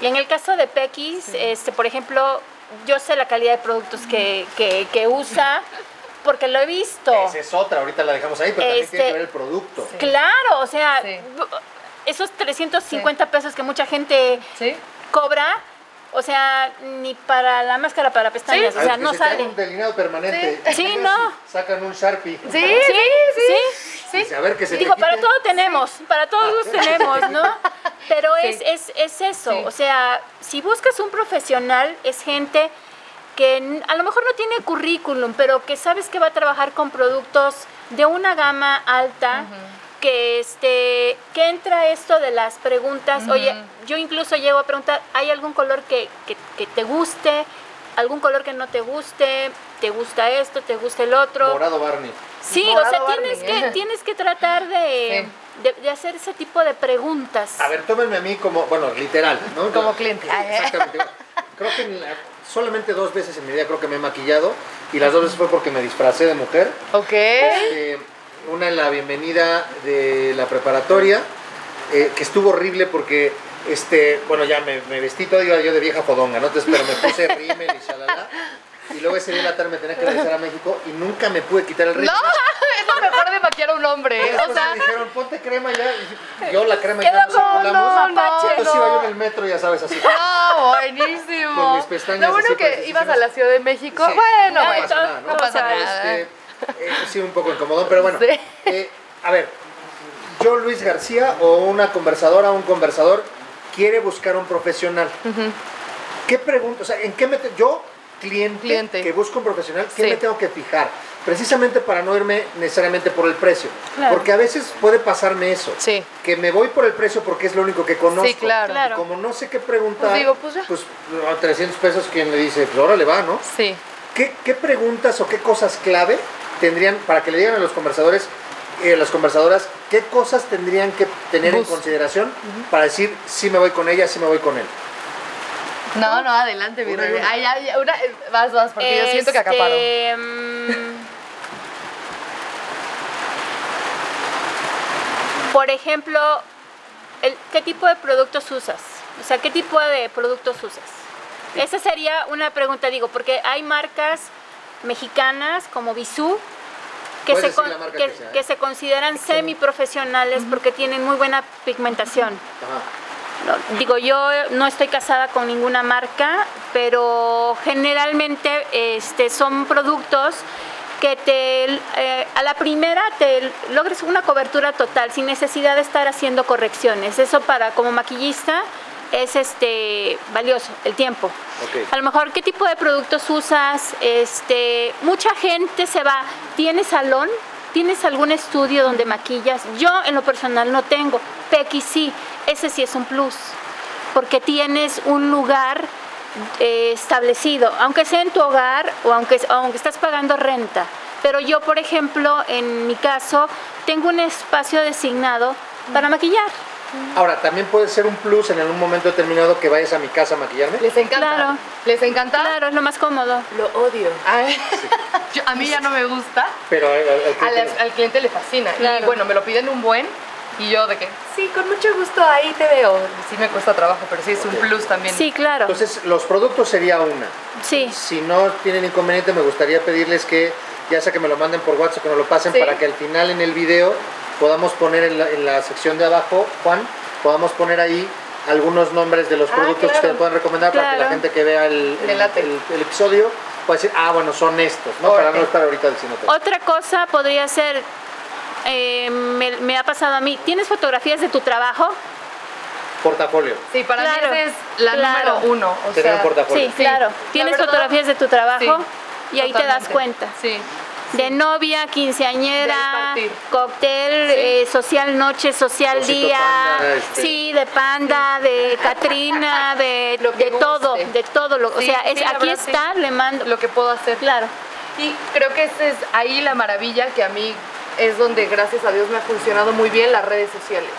Y en el caso de Pequis, este, por ejemplo, yo sé la calidad de productos que, que, que usa porque lo he visto. Esa es otra, ahorita la dejamos ahí, pero también Este- tiene que ver el producto. Sí. Claro, o sea, Sí. Esos 350 pesos que mucha gente Sí. cobra, o sea, ni para la máscara para pestañas, Sí. o sea, no se sale. un delineado permanente. Sí. Sí, no. Sacan un Sharpie. Sí, sí, sí. sí. sí. A ver que se Digo, para todo tenemos, para todos tenemos, ¿no? Pero es, Sí. es, es eso, Sí. o sea, si buscas un profesional, es gente que a lo mejor no tiene currículum, pero que sabes que va a trabajar con productos de una gama alta, que este que entra esto de las preguntas, oye, yo incluso llego a preguntar, ¿hay algún color que, que, que te guste? ¿Algún color que no te guste? ¿Te gusta esto? ¿Te gusta el otro? Morado Barney. Sí, Morado o sea, Barney. tienes que, tienes que tratar de, de, de hacer ese tipo de preguntas. A ver, tómenme a mí como, bueno, literal, ¿no? Como cliente. Exactamente. Creo que en la- solamente dos veces en mi vida creo que me he maquillado y las dos veces fue porque me disfracé de mujer. Ok. Este, una en la bienvenida de la preparatoria, eh, que estuvo horrible porque, este, bueno, ya me, me vestí todo, iba yo de vieja fodonga, ¿no? Entonces, pero me puse rímel y shalala. Y luego ese día en la tarde me tenía que regresar a México y nunca me pude quitar el rímel. No, es lo mejor de maquillar a un hombre. ¿eh? O sea, me dijeron, ponte crema ya. Y yo la crema Quedó ya nos como, circulamos. no, no, Entonces iba yo en el metro, ya sabes, así. No, buenísimo. Con mis pestañas Lo bueno así que ibas a la Ciudad de México. Sí. Bueno, no bueno. pasa nada, ¿no? no pasa nada. Este, eh, sí, un poco incomodón, pero bueno. Sí. Eh, a ver, yo, Luis García, o una conversadora, un conversador, quiere buscar un profesional. ¿Qué pregunta? O sea, ¿en qué me te- yo cliente, Cliente. que busco un profesional, ¿qué Sí. me tengo que fijar? Precisamente para no irme necesariamente por el precio. Claro. Porque a veces puede pasarme eso. Sí. Que me voy por el precio porque es lo único que conozco. Sí, claro. Y Claro. como no sé qué preguntar, Pues digo, pues ya. a 300 pesos, quien le dice, pues órale va, ¿no? Sí. ¿Qué, qué preguntas o qué cosas clave tendrían, para que le digan a los conversadores, eh, las conversadoras, qué cosas tendrían que tener en consideración para decir, sí me voy con ella, sí me voy con él? No, no, adelante, mi rey. una. Ay, ay, una, eh, vas, vas, porque yo siento que Este, acaparo. mm, por ejemplo, el- ¿qué tipo de productos usas? O sea, ¿qué tipo de productos usas? Esa sería una pregunta, digo, porque hay marcas mexicanas como Bisú que se, decir con- la marca que, que sea, ¿eh? que se consideran semiprofesionales porque tienen muy buena pigmentación. No, digo, yo no estoy casada con ninguna marca, pero generalmente este, son productos que te, eh, a la primera te logres una cobertura total sin necesidad de estar haciendo correcciones. Eso para como maquillista es este valioso, el tiempo. A lo mejor, ¿qué tipo de productos usas? Este, mucha gente se va, ¿tienes salón? ¿Tienes algún estudio donde maquillas? Yo en lo personal no tengo. Pequi sí, ese sí es un plus, porque tienes un lugar eh, establecido, aunque sea en tu hogar o aunque, aunque estás pagando renta. Pero yo, por ejemplo, en mi caso, tengo un espacio designado para maquillar. Ahora, también puede ser un plus en algún momento determinado que vayas a mi casa a maquillarme. Les encanta. Claro. Les encanta. Claro, es lo más cómodo. Lo odio. Ay, yo- a mí ya no me gusta. Pero al- al- al- Al, al cliente le fascina. Y bueno, me lo piden un buen. Y yo de que, sí, con mucho gusto ahí te veo. Sí me cuesta trabajo, pero sí es un plus también. Sí, claro. Entonces, los productos sería una. Sí. Si no tienen inconveniente, me gustaría pedirles que, ya sea que me lo manden por WhatsApp, que nos lo pasen Sí. para que al final en el video podamos poner en la, en la sección de abajo, Juan, podamos poner ahí algunos nombres de los Ah, productos que ustedes pueden recomendar para que la gente que vea el, Me el- late. el- el episodio pueda decir, ah, bueno, son estos, ¿no? Para no estar ahorita diciendo todo. Otra cosa podría ser, eh, me, me ha pasado a mí, ¿tienes fotografías de tu trabajo? Portafolio. Sí, para Claro, mí esa es la claro. número uno. O Tener un portafolio. Sí, Sí, claro. la ¿Tienes verdad, fotografías de tu trabajo? sí, y ahí te das cuenta. Sí. De novia, quinceañera, cóctel, Sí. eh, social noche, social Osito día, panda, este. sí, de panda, de Catrina, de, Lo que de todo, de todo. Lo, o Sí, sea, es, sí, la aquí verdad, sí. está, le mando. Lo que puedo hacer. Claro. Y creo que esa es ahí la maravilla que a mí es donde gracias a Dios me ha funcionado muy bien las redes sociales.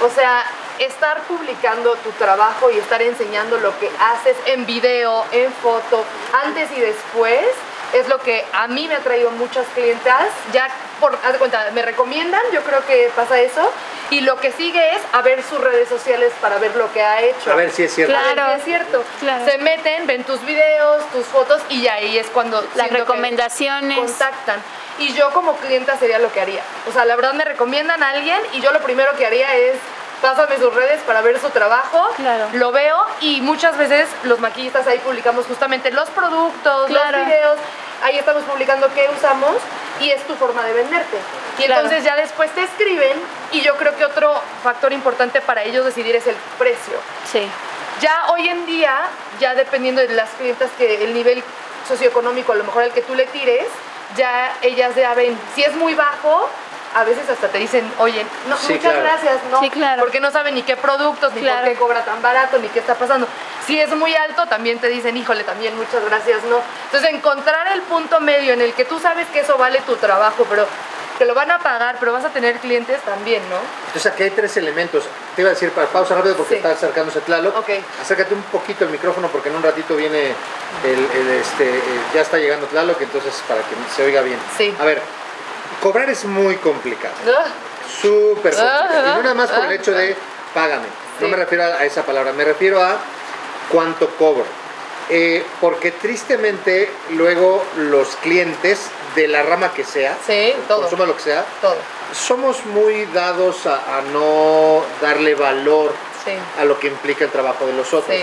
O sea, estar publicando tu trabajo y estar enseñando lo que haces en video, en foto, antes y después, es lo que a mí me ha traído muchas clientas. Ya, por, haz de cuenta, me recomiendan, yo creo que pasa eso. Y lo que sigue es a ver sus redes sociales para ver lo que ha hecho. A ver si es cierto. Claro. si es cierto. Claro. Se meten, ven tus videos, tus fotos y ahí es cuando Las recomendaciones. contactan. Y yo como clienta sería lo que haría. O sea, la verdad me recomiendan a alguien y yo lo primero que haría es pásame sus redes para ver su trabajo. Claro. Lo veo y muchas veces los maquillistas ahí publicamos justamente los productos, Claro. los videos. Ahí estamos publicando qué usamos y es tu forma de venderte. Y Claro. entonces ya después te escriben y yo creo que otro factor importante para ellos decidir es el precio. Sí. Ya hoy en día, ya dependiendo de las clientas que el nivel socioeconómico, a lo mejor al que tú le tires, ya ellas ya ven, si es muy bajo, a veces hasta te dicen, oye, no, Sí, muchas claro. gracias, no, Sí, claro. porque no saben ni qué productos, ni Claro. por qué cobra tan barato, ni qué está pasando. Si es muy alto, también te dicen, híjole, también muchas gracias, no. Entonces, encontrar el punto medio en el que tú sabes que eso vale tu trabajo, pero te lo van a pagar, pero vas a tener clientes también, ¿no? Entonces aquí hay tres elementos. Te iba a decir para pausa rápido porque Sí. está acercándose Tlaloc. Ok. Acércate un poquito el micrófono porque en un ratito viene el, el, este, eh, ya está llegando Tlaloc, entonces para que se oiga bien. Sí. A ver, cobrar es muy complicado. Ugh. Súper complicado. Ah, y no nada más por el ah, hecho de págame. No me refiero a esa palabra, me refiero a cuánto cobro. Eh, porque tristemente luego los clientes de la rama que sea, Sí, todo. consuma lo que sea, Todo. somos muy dados a, a no darle valor Sí. a lo que implica el trabajo de los otros.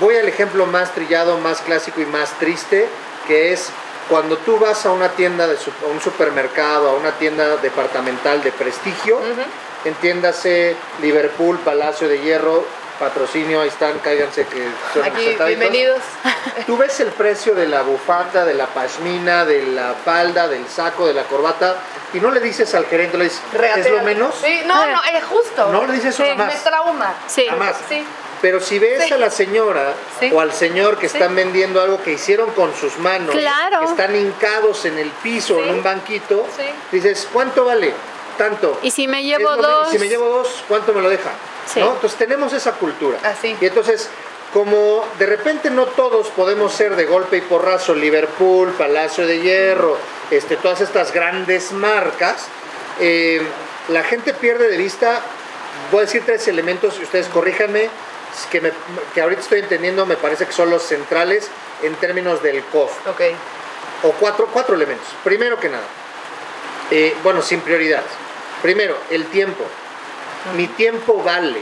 Voy al ejemplo más trillado, más clásico y más triste, que es cuando tú vas a una tienda, de su- a un supermercado, a una tienda departamental de prestigio, Ujú. entiéndase Liverpool, Palacio de Hierro, patrocinio, ahí están, cáiganse que son Aquí, bienvenidos. Tú ves el precio de la bufanda, de la pashmina, de la falda, del saco, de la corbata, y no le dices al gerente, le dices, ¿es lo menos? Sí, no, no, es justo. No le dices eso Sí, jamás. Me trauma. Sí. Jamás. Sí. Pero si ves Sí. a la señora Sí. o al señor que Sí. están vendiendo algo que hicieron con sus manos, Claro. que están hincados en el piso, en un banquito, dices, ¿cuánto vale? Tanto. Y si me llevo dos. Si me llevo dos, ¿cuánto me lo deja? ¿No? Entonces tenemos esa cultura. Así. Y entonces, como de repente no todos podemos ser de golpe y porrazo, Liverpool, Palacio de Hierro, este, todas estas grandes marcas, eh, la gente pierde de vista, voy a decir tres elementos, y ustedes corríjanme, que, me- que ahorita estoy entendiendo, me parece que son los centrales en términos del costo Ok. o cuatro, cuatro elementos. Primero que nada, eh, bueno, sin prioridades. Primero, el tiempo. Mi tiempo vale,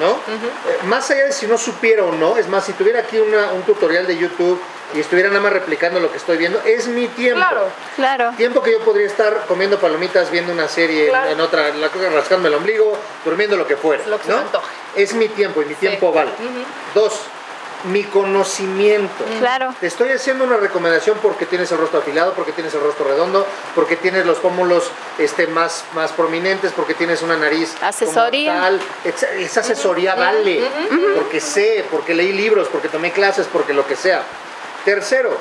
¿no? Eh, más allá de si no supiera o no, es más, si tuviera aquí una- un tutorial de YouTube y estuviera nada más replicando lo que estoy viendo, es mi tiempo. Claro. Claro. Tiempo que yo podría estar comiendo palomitas, viendo una serie, en- Claro. en otra, la cosa rascándome el ombligo, durmiendo lo que fuera. Es lo que se ¿no? me antoje. Es mi tiempo y mi tiempo vale. Dos, mi conocimiento. Claro. Te estoy haciendo una recomendación porque tienes el rostro afilado, porque tienes el rostro redondo, porque tienes los pómulos este, más, más prominentes, porque tienes una nariz. como Asesoría. tal. Esa, esa asesoría vale, porque sé, porque leí libros, porque tomé clases, porque lo que sea. Tercero,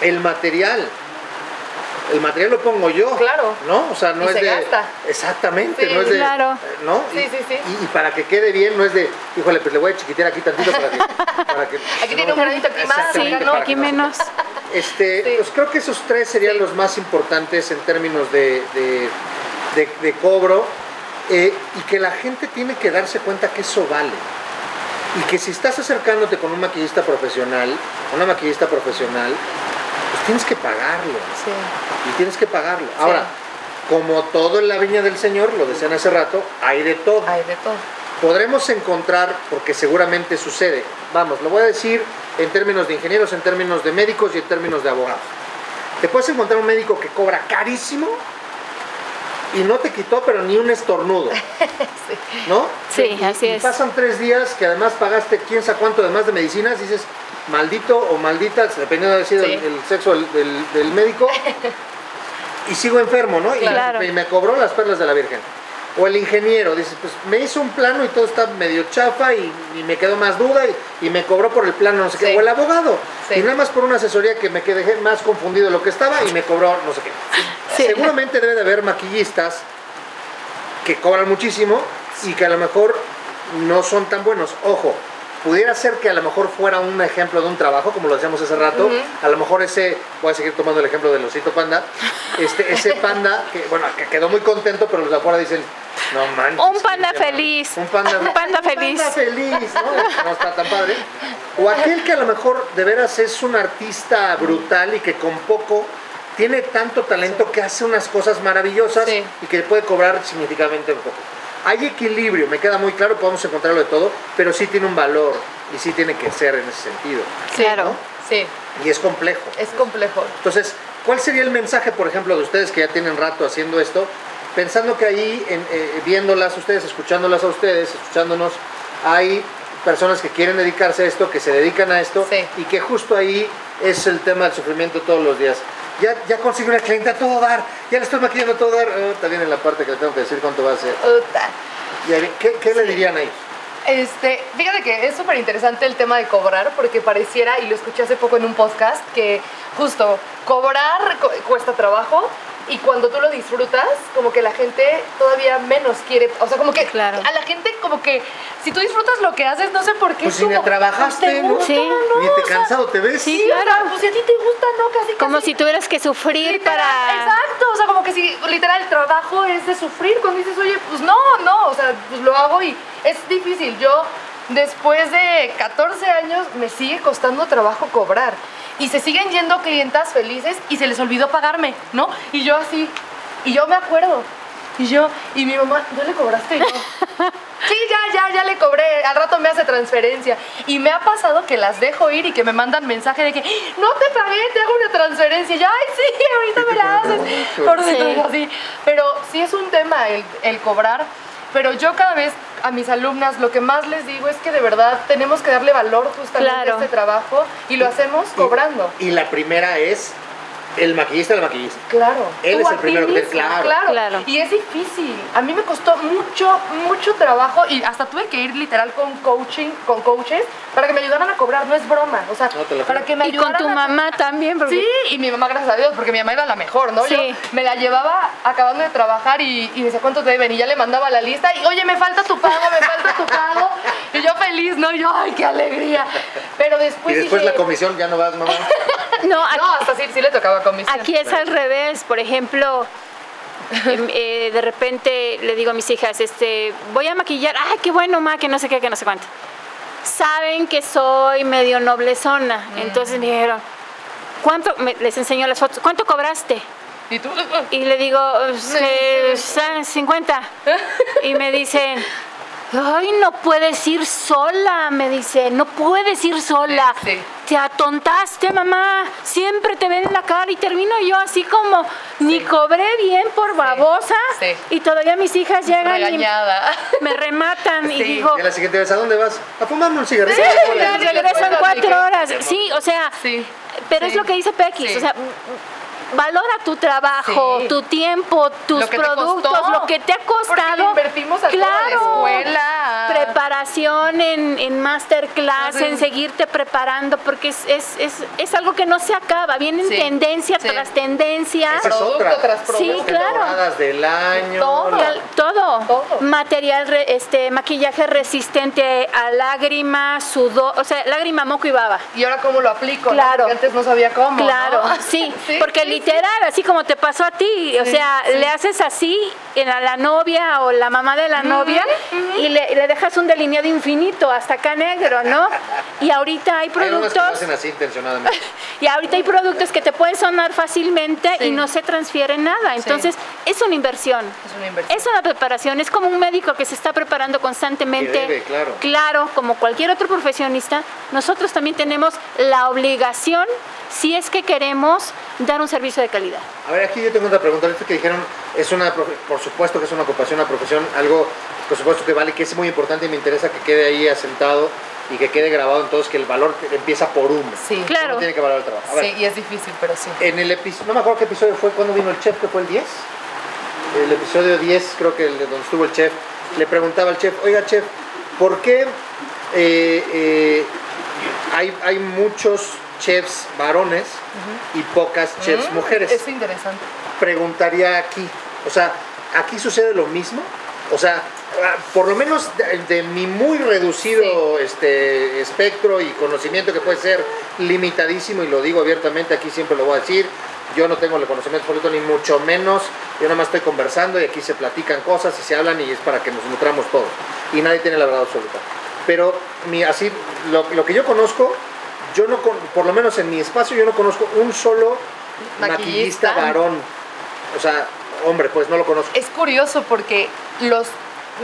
el material. El material lo pongo yo. Claro. ¿No? O sea, no Y es se de. gasta. Exactamente, Sí, no es de. claro. ¿No? Sí, y, sí, sí. Y, y para que quede bien, no es de, híjole, pues le voy a chiquitear aquí tantito para que. para que- Aquí tiene un granito aquí más, no. para Aquí no menos. Este, Sí. pues creo que esos tres serían Sí. los más importantes en términos de, de- de- de cobro eh, y que la gente tiene que darse cuenta que eso vale. Y que si estás acercándote con un maquillista profesional, una maquillista profesional, pues tienes que pagarlo. Sí. Y tienes que pagarlo. Ahora, como todo en la viña del Señor, lo decían hace rato, hay de todo Hay de todo. podremos encontrar, porque seguramente sucede, vamos, lo voy a decir en términos de ingenieros, en términos de médicos y en términos de abogados. Te puedes encontrar un médico que cobra carísimo y no te quitó, pero ni un estornudo, ¿no? Sí, Y- así y es. pasan tres días que además pagaste quién sabe cuánto de más de medicinas, dices, maldito o maldita, dependiendo de sido Sí. el, el sexo del, del- del médico, y sigo enfermo, ¿no? Y, me cobró las perlas de la Virgen. O el ingeniero, dice, pues me hizo un plano y todo está medio chafa y, y me quedó más duda y, y me cobró por el plano, no sé qué. O el abogado. Sí. Y nada más por una asesoría que me quedé más confundido de lo que estaba y me cobró no sé qué. Sí. Seguramente debe de haber maquillistas que cobran muchísimo y que a lo mejor no son tan buenos. Ojo, pudiera ser que a lo mejor fuera un ejemplo de un trabajo, como lo decíamos hace rato. A lo mejor ese, voy a seguir tomando el ejemplo del osito panda, este, ese panda que, bueno, que quedó muy contento, pero los de afuera dicen, no manches. Un panda feliz. Un panda, Un panda feliz. panda feliz, ¿no? No está tan padre. O aquel que a lo mejor de veras es un artista brutal y que con poco tiene tanto talento que hace unas cosas maravillosas Sí. y que puede cobrar significativamente un poco. Hay equilibrio, me queda muy claro, podemos encontrarlo de todo, pero sí tiene un valor y sí tiene que ser en ese sentido. Claro. ¿no? Sí, Y es complejo. es complejo. Entonces, ¿cuál sería el mensaje, por ejemplo, de ustedes que ya tienen rato haciendo esto? Pensando que ahí, en, eh, viéndolas ustedes, escuchándolas a ustedes, escuchándonos, hay personas que quieren dedicarse a esto, que se dedican a esto, Sí. y que justo ahí es el tema del sufrimiento todos los días. Ya, ya conseguí una cliente a todo dar, ya le estoy maquillando a todo dar, oh, también en la parte que le tengo que decir cuánto va a ser. ¿Qué, le dirían ahí? Este, fíjate que es súper interesante el tema de cobrar porque pareciera, y lo escuché hace poco en un podcast, que justo cobrar cu- cuesta trabajo y cuando tú lo disfrutas, como que la gente todavía menos quiere, o sea, como que Claro. a la gente como que si tú disfrutas lo que haces, no sé por qué Pues es si ni como, trabajaste, ¿te ¿no? gusta? Sí. No, Ni te cansado te ves. Sí, Sí, o sea, claro. pues si a ti te gusta, ¿no? Casi, Como casi. si tuvieras que sufrir Literal, para. Exacto, o sea, como que si literal el trabajo es de sufrir, cuando dices, oye, pues no, no, o sea, pues lo hago y es difícil. Yo, después de 14 años, me sigue costando trabajo cobrar. Y se siguen yendo clientas felices y se les olvidó pagarme, ¿no? Y yo así, y yo me acuerdo. Y yo, y mi mamá, ¿ya le cobraste? Y yo, sí, ya, ya, ya le cobré. Al rato me hace transferencia. Y me ha pasado que las dejo ir y que me mandan mensaje de que, no te pagué, te hago una transferencia. Y yo, ay, sí, ahorita me la haces. Por Sí. así. Pero sí es un tema el, el cobrar. Pero yo cada vez a mis alumnas, lo que más les digo es que de verdad tenemos que darle valor justamente Claro. a este trabajo y lo hacemos cobrando. Y la primera es el maquillista del maquillista. Claro. Él es el primero que- misma, claro. claro. Claro. Y es difícil. A mí me costó mucho, mucho trabajo y hasta tuve que ir literal con coaching, con coaches, para que me ayudaran a cobrar. No es broma. O sea, No te para que me Y con ayudaran tu a- mamá también, porque Sí, y mi mamá, gracias a Dios, porque mi mamá era la mejor, ¿no? Sí. Yo me la llevaba acabando de trabajar y, y decía, ¿cuánto te deben? Y ya le mandaba la lista y, oye, me falta tu pago, me falta tu pago. Y yo feliz, ¿no? Y yo, ¡ay, qué alegría! Pero después y después dije, la comisión ya no vas, mamá. no, aquí, No, hasta sí, sí le tocaba comisión. aquí es al revés. Por ejemplo, em, eh, de repente le digo a mis hijas, este, voy a maquillar, ay, qué bueno, ma, que no sé qué, que no sé cuánto. Saben que soy medio noblezona, entonces me dijeron, ¿cuánto? me- les enseño las fotos, ¿cuánto cobraste? Y tú, Y le digo, "Es que, "Ah, 50. Y me dicen, ay, no puedes ir sola, me dice, no puedes ir sola. Sí, sí. Te atontaste, mamá. Siempre te ven en la cara y termino yo así como, ni cobré bien por babosa. sí. Y todavía mis hijas llegan regañada. y me rematan y digo, Y a la siguiente vez, ¿a dónde vas? A fumarme un en después cuatro horas. Sí, o sea, Sí. pero es lo que dice Pequis, Sí. o sea, valora tu trabajo, Sí. tu tiempo, tus productos, costó. lo que te ha Porque costado. invertimos a toda la claro, escuela. preparación en, en masterclass, Sí. en seguirte preparando, porque es, es, es, es algo que no se acaba, vienen Sí. tendencia Sí. tras tendencia. Esa es Producto otra. tras Sí, producto. claro. Del año. Todo. la- Todo. Todo. Material, re- este, maquillaje resistente a lágrima, sudor, o sea, lágrima, moco y baba. Y ahora cómo lo aplico. Claro. Porque antes no sabía cómo, ¿no? Claro, sí, Sí, porque sí, literal, así como te pasó a ti, o Sí, sea, sí. le haces así en a la novia o la mamá de la novia y le, y le dejas un delineado infinito hasta acá negro, ¿no? Y ahorita hay Hay unas que lo productos, hacen así intencionadamente. y ahorita hay productos que te pueden sonar fácilmente Sí. y no se transfiere nada, entonces es una inversión. Es una inversión. Es una preparación, es como un médico que se está preparando constantemente. Que debe, claro. Claro, como cualquier otro profesionista, nosotros también tenemos la obligación, si es que queremos, dar un servicio de calidad. A ver, aquí yo tengo otra pregunta. Esto que dijeron es una, por supuesto que es una ocupación, una profesión, algo, por supuesto que vale, que es muy importante y me interesa que quede ahí asentado y que quede grabado en todos que el valor empieza por uno. Sí. Claro. Uno tiene que valorar el trabajo. A ver, Sí, y es difícil, pero sí. en el episodio, no me acuerdo qué episodio fue, cuando vino el chef, que fue el 10. El episodio 10, creo que el de donde estuvo el chef, le preguntaba al chef, oiga chef, ¿por qué eh, eh, hay, hay muchos chefs varones y pocas chefs Mm, mujeres? Es interesante. preguntaría aquí, o sea, ¿aquí sucede lo mismo? O sea, ah, por lo menos de, de mi muy reducido este, espectro y conocimiento que puede ser limitadísimo, y lo digo abiertamente, aquí siempre lo voy a decir, yo no tengo el conocimiento absoluto ni mucho menos, yo nada más estoy conversando y aquí se platican cosas y se hablan y es para que nos nutramos todos. Y nadie tiene la verdad absoluta. Pero mi, así, lo, lo que yo conozco, yo no, con- por lo menos en mi espacio, yo no conozco un solo maquillista, Maquillista. varón. O sea, hombre, pues no lo conozco. Es curioso porque los,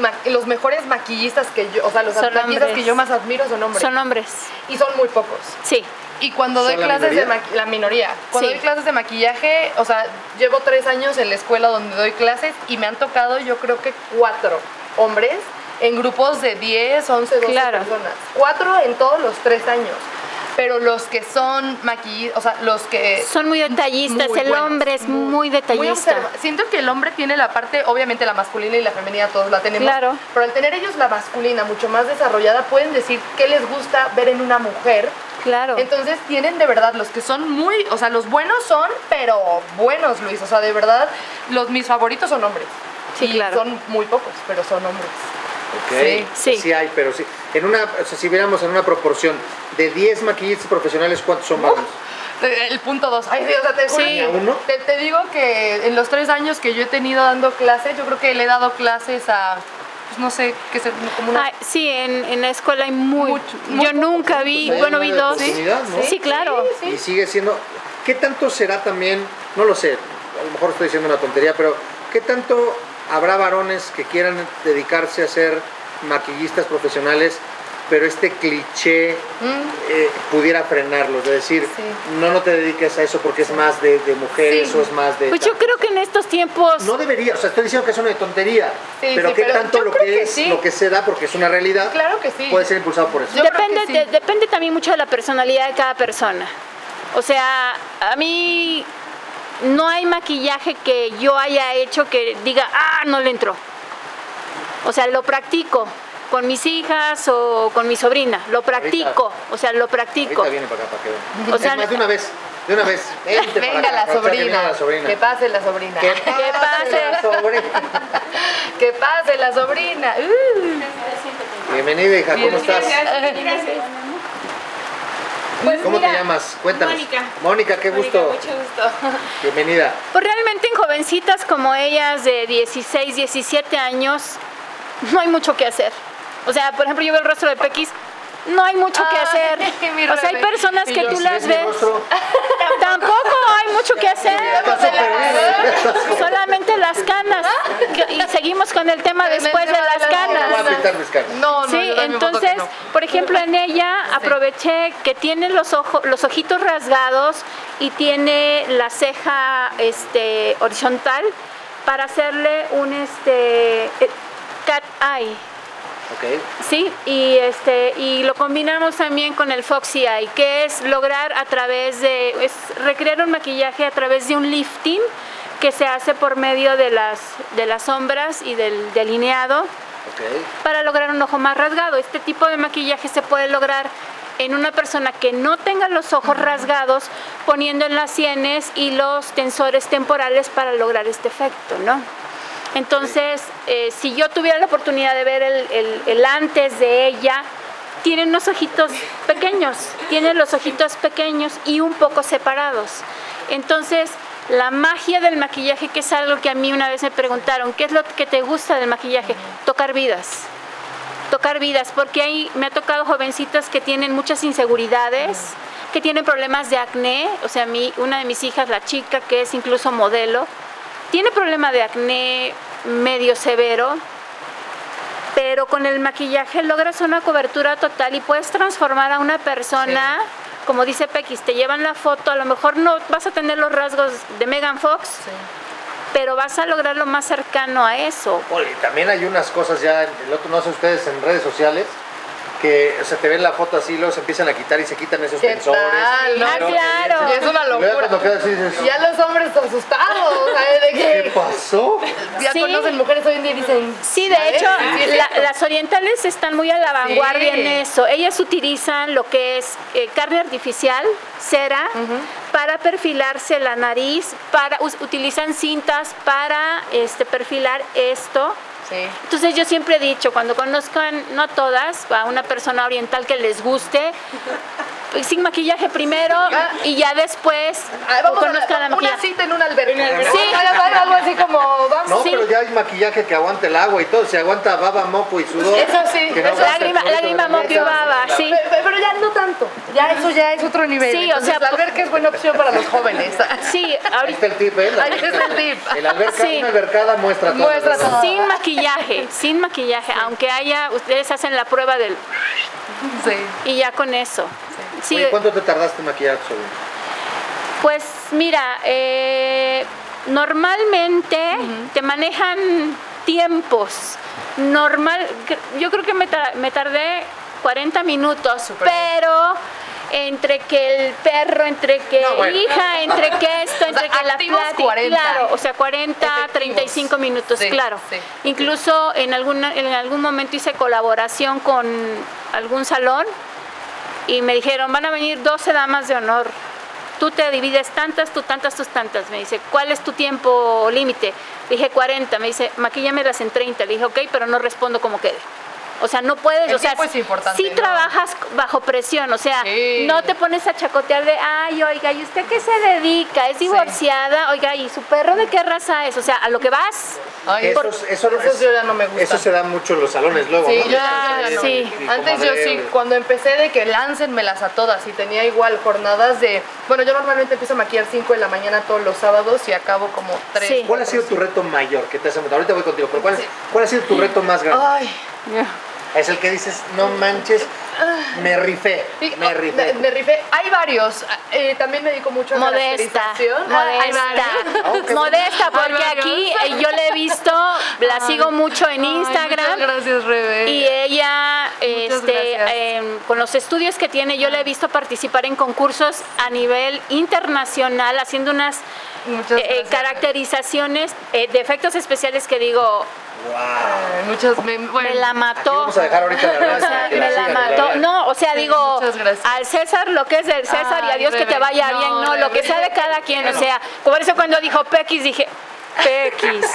ma- los mejores maquillistas que yo, o sea, los Son maquillistas hombres. que yo más admiro son hombres. Son hombres. y son muy pocos. Sí. Y cuando ¿Son doy la clases de minoría? maqui- la minoría, cuando Sí. doy clases de maquillaje, o sea, llevo tres años en la escuela donde doy clases y me han tocado yo creo que cuatro hombres en grupos de 10, 11, 12 Claro. personas. Cuatro en todos los tres años. Pero los que son maquillistas, o sea, los que... Son muy detallistas. Muy el buenos, hombre es muy, detallista. Siento que el hombre tiene la parte, obviamente la masculina y la femenina todos la tenemos. Claro. Pero al tener ellos la masculina mucho más desarrollada, pueden decir qué les gusta ver en una mujer. claro. Entonces tienen de verdad los que son muy, o sea, los buenos son, pero buenos, Luis. O sea, de verdad, los mis favoritos son hombres. Sí, Y claro. Son muy pocos, pero son hombres. Ok, Sí. Sí. sí hay, pero sí. En una, o sea, si viéramos en una proporción de 10 maquillistas profesionales, ¿cuántos son varones? Eh, El punto dos. Ay, sí, o sea, te, Sí. Te, te digo que en los tres años que yo he tenido dando clases, yo creo que le he dado clases a, pues no sé, que se, como una... Sí, en, en la escuela hay muy... Mucho- yo nunca vi, Pues bueno, vi dos. Sí, claro. Sí, sí. Y sigue siendo. ¿Qué tanto será también? No lo sé, a lo mejor estoy diciendo una tontería, pero ¿qué tanto habrá varones que quieran dedicarse a ser maquillistas profesionales pero este cliché eh, pudiera frenarlo, es decir, Sí. no, no te dediques a eso porque es más de, de mujeres Sí. o es más de... Pues yo creo que en estos tiempos No debería, o sea, estoy diciendo que es una tontería, Sí, pero sí, qué pero tanto lo que, que es, sí. lo que se da, porque es una realidad, Claro que sí. puede ser impulsado por eso. Yo de- depende también mucho de la personalidad de cada persona. O sea, a mí no hay maquillaje que yo haya hecho que diga, ah, no le entró. O sea, lo practico con mis hijas o con mi sobrina, lo practico, o sea, lo practico. Viene para acá para que. O sea, es más, de una vez, de una vez. Vente Venga la acá, venga sobrina. la sobrina. Que pase la sobrina. Que pase. la sobrina. Que pase la sobrina. Uh. Bienvenida, hija, ¿cómo Bienvenida. estás? Pues ¿Cómo te llamas? Cuéntanos. Mónica. Mónica, qué gusto. gusto. Bienvenida. Pues realmente en jovencitas como ellas de 16, 17 años, no hay mucho que hacer. O sea, por ejemplo, yo veo el rostro de Pequis, no hay mucho que Ay, hacer. O sea, hay personas que tú las ¿Ves? Tampoco hay mucho que hacer. Solamente las canas. Y seguimos con el tema después de las canas. No, no, Sí, entonces, por ejemplo, en ella aproveché que tiene los ojos, los ojitos rasgados y tiene la ceja este horizontal para hacerle un este eh, cat eye. Ok. Sí, y este y lo combinamos también con el Foxy Eye, que es lograr a través de es recrear un maquillaje a través de un lifting que se hace por medio de las de las sombras y del delineado para lograr un ojo más rasgado. Este tipo de maquillaje se puede lograr en una persona que no tenga los ojos rasgados, poniendo en las sienes y los tensores temporales para lograr este efecto, ¿no? Entonces, eh, si yo tuviera la oportunidad de ver el, antes de ella, tiene unos ojitos pequeños, tiene los ojitos pequeños y un poco separados. Entonces, la magia del maquillaje, que es algo que a mí una vez me preguntaron, ¿qué es lo que te gusta del maquillaje? Tocar vidas. Tocar vidas, porque ahí me ha tocado jovencitas que tienen muchas inseguridades, que tienen problemas de acné. O sea, a una de mis hijas, la chica que es incluso modelo, tiene problema de acné medio severo, pero con el maquillaje logras una cobertura total y puedes transformar a una persona, como dice Pequis, te llevan la foto, a lo mejor no vas a tener los rasgos de Megan Fox, pero vas a lograr lo más cercano a eso. Oye, también hay unas cosas ya, el otro, no sé ustedes, en redes sociales, que o sea, te ven la foto así, luego se empiezan a quitar y se quitan esos ¿Qué tensores. tal, no? Ah, te claro. Y es una locura. así dices, Ya los hombres asustados, ¿sabes? De ¿qué que pasó? ya Sí. conocen mujeres hoy en día y dicen. Sí, de hecho, Sí, sí, es la- las orientales están muy a la vanguardia Sí. en eso. Ellas utilizan lo que es eh, carne artificial, cera, para perfilarse la nariz, para utilizan cintas para este, perfilar esto. Entonces yo siempre he dicho, cuando conozcan, no todas, a una persona oriental que les guste, sin maquillaje primero y ya después Ay, vamos a conozcan la una cita en una alberca. Sí. Algo así como, vamos. No, Sí. pero ya hay maquillaje que aguanta el agua y todo, se aguanta baba, moco y sudor. Eso sí, no eso- el Lágrima, lágrima, de moco y baba, sí. Pe- pe- Pero ya no tanto. Ya eso ya es otro nivel. Sí, o sea, la alberca es buena opción para los jóvenes. Sí, Ahí ahorita está el tip, ¿eh? La Ahí está el tip. El alberca, Sí. una albercada muestra todo. Muestra todo. sin maquillaje, sin maquillaje, aunque haya, ustedes hacen la prueba del Sí. y ya con eso. Sí, Oye, ¿cuánto te tardaste en maquillar tu sobrino? pues mira, eh, normalmente te manejan tiempos. Normal, yo creo que me, ta- me tardé 40 minutos, pero entre que el perro, entre que No, bueno. hija, entre que esto, entre que la plática, 40. claro, o sea, 40, Efectivos. 35 minutos, Sí, claro. sí. Incluso en, alguna, en algún momento hice colaboración con algún salón y me dijeron, van a venir 12 damas de honor. Tú te divides tantas, tú tantas, tú tantas. Me dice, ¿cuál es tu tiempo límite? Dije 40. Me dice, maquíllamelas en 30. Le dije, ok, pero no respondo como quede. O sea, no puedes, El o sea, es importante, sí ¿no? trabajas bajo presión, o sea, Sí. no te pones a chacotear de, ay, oiga, ¿y usted qué se dedica? ¿Es divorciada? Oiga, ¿y su perro de qué raza es? O sea, a lo que vas. Ay, Eso, por- eso, esos es- yo ya no me gustan. Eso se da mucho en los salones luego, Sí, ¿no? Ya, ya no. sí. Antes yo sí, cuando empecé de que láncenmelas a todas y tenía igual jornadas de, bueno, yo normalmente empiezo a maquillar 5 de la mañana todos los sábados y acabo como 3. Sí. ¿Cuál ha sido tu reto mayor que te has enfrentado? Ahorita voy contigo, pero ¿cuál, es- ¿cuál ha sido tu reto más grande? Ay, Es el que dices, no manches, me rifé, me oh, rifé. Me rifé. Hay varios. Eh, también me dedico mucho a la Modesta. Ah, modesta, modesta, porque aquí eh, yo la he visto, la sigo mucho en Ay, Instagram. muchas gracias, Rebe. Y ella, este, em, con los estudios que tiene, yo la he visto participar en concursos a nivel internacional, haciendo unas eh, caracterizaciones eh, de efectos especiales que digo, Wow. Muchas, me, bueno, me la mató. vamos a dejar ahorita la O sea, que me la mató. No, o sea, Sí, digo, al César lo que es del César y a Dios que te vaya no, bien, no, lo que sea de cada quien, o sea, por eso cuando dijo Pequis dije, Pequis,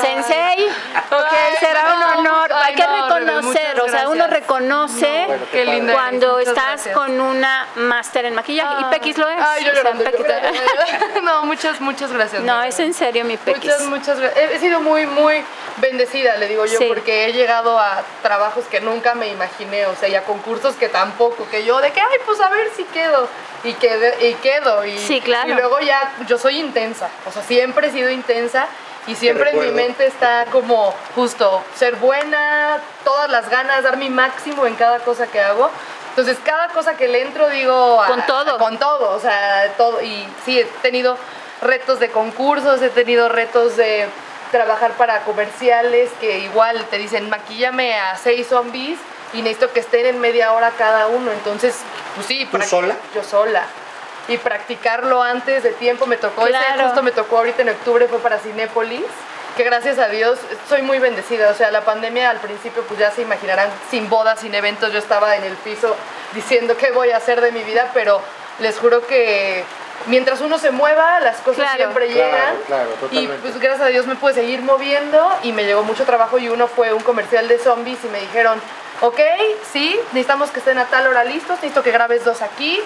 Sensei, ok, será un honor, ay, hay que no, reconocer, o sea, uno reconoce No, Bueno, cuando eres, estás gracias. con una máster en maquillaje, y Pequis lo es. Ay, yo o sea, llorando, yo- No, muchas, muchas gracias. No, es en serio mi Pequis. Muchas, muchas gracias. He sido muy, muy bendecida, le digo yo, Sí. porque he llegado a trabajos que nunca me imaginé, o sea, y a concursos que tampoco, que yo de que, ay, pues a ver si quedo, y, quedé, y quedo, y, Sí, claro. y luego ya, yo soy intensa, o sea, siempre he sido intensa, y siempre en mi mente está como justo ser buena, todas las ganas, dar mi máximo en cada cosa que hago. Entonces, cada cosa que le entro, digo... a- Con todo. Con todo, o sea, todo. Y sí, he tenido retos de concursos, he tenido retos de trabajar para comerciales que igual te dicen, maquíllame a seis zombies y necesito que estén en media hora cada uno. Entonces, pues sí. ¿Tú sola? Yo sola. Y practicarlo antes de tiempo me tocó. Ese Claro. justo me tocó ahorita en octubre, fue para Cinépolis. Que gracias a Dios soy muy bendecida. O sea, la pandemia al principio, pues ya se imaginarán, sin bodas, sin eventos, yo estaba en el piso diciendo qué voy a hacer de mi vida, pero les juro que mientras uno se mueva, las cosas Claro. siempre Claro, llegan. claro, y totalmente. pues gracias a Dios me pude seguir moviendo y me llegó mucho trabajo y uno fue un comercial de zombies y me dijeron, ok, sí, necesitamos que estén a tal hora listos, necesito que grabes dos aquí.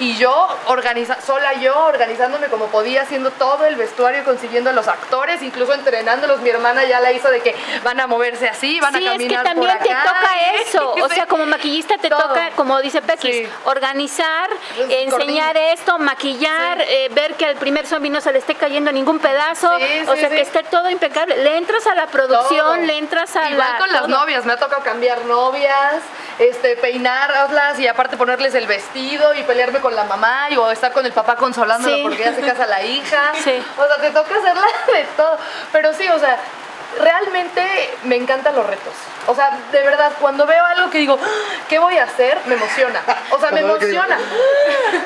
Y yo, organiza sola yo, organizándome como podía, haciendo todo el vestuario, consiguiendo a los actores, incluso entrenándolos. Mi hermana ya la hizo de que van a moverse así, van Sí, a es que caminar también por te toca eso. O sea, como maquillista te Todo. toca, como dice Pequis, Sí. organizar, Los enseñar esto, maquillar, Sí. eh, ver que al primer zombie no se le esté cayendo ningún pedazo. Sí, o sea, que esté todo impecable. Le entras a la producción, Todo. le entras a Igual la. con las todo. novias, me ha tocado cambiar novias, este, peinarlas y aparte ponerles el vestido y pelearme con la mamá y o estar con el papá consolándolo Sí. porque ya se casa la hija. Sí. O sea, te toca hacerla de todo. Pero sí, o sea, realmente me encantan los retos. O sea, de verdad, cuando veo algo que digo, "Ah, ¿qué voy a hacer? Me emociona. O sea, me emociona.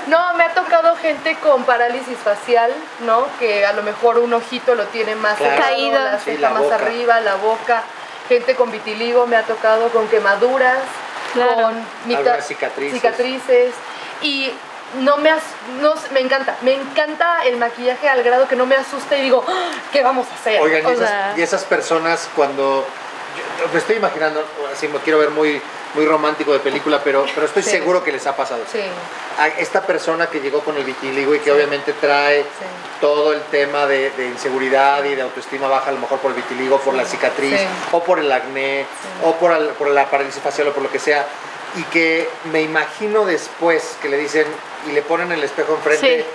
No, me ha tocado gente con parálisis facial, ¿no? Que a lo mejor un ojito lo tiene más Claro. Caído. la Sí, ceja la más boca. arriba, la boca. Gente con vitiligo me ha tocado, con quemaduras, Claro. con mitad- cicatrices. cicatrices. Y no me, as- no, me encanta, me encanta el maquillaje al grado que no me asusta y digo, "Ah, ¿qué vamos a hacer? Oigan, y esas, sea, y esas personas cuando... yo me estoy imaginando, así me quiero ver muy, muy romántico de película, pero, pero estoy Sí. seguro que les ha pasado. Sí, A esta persona que llegó con el vitiligo y que obviamente trae todo el tema de, de inseguridad y de autoestima baja, a lo mejor por el vitiligo, por la cicatriz, o por el acné, o por, el- por la parálisis facial o por lo que sea, y que me imagino después que le dicen y le ponen el espejo enfrente, Sí.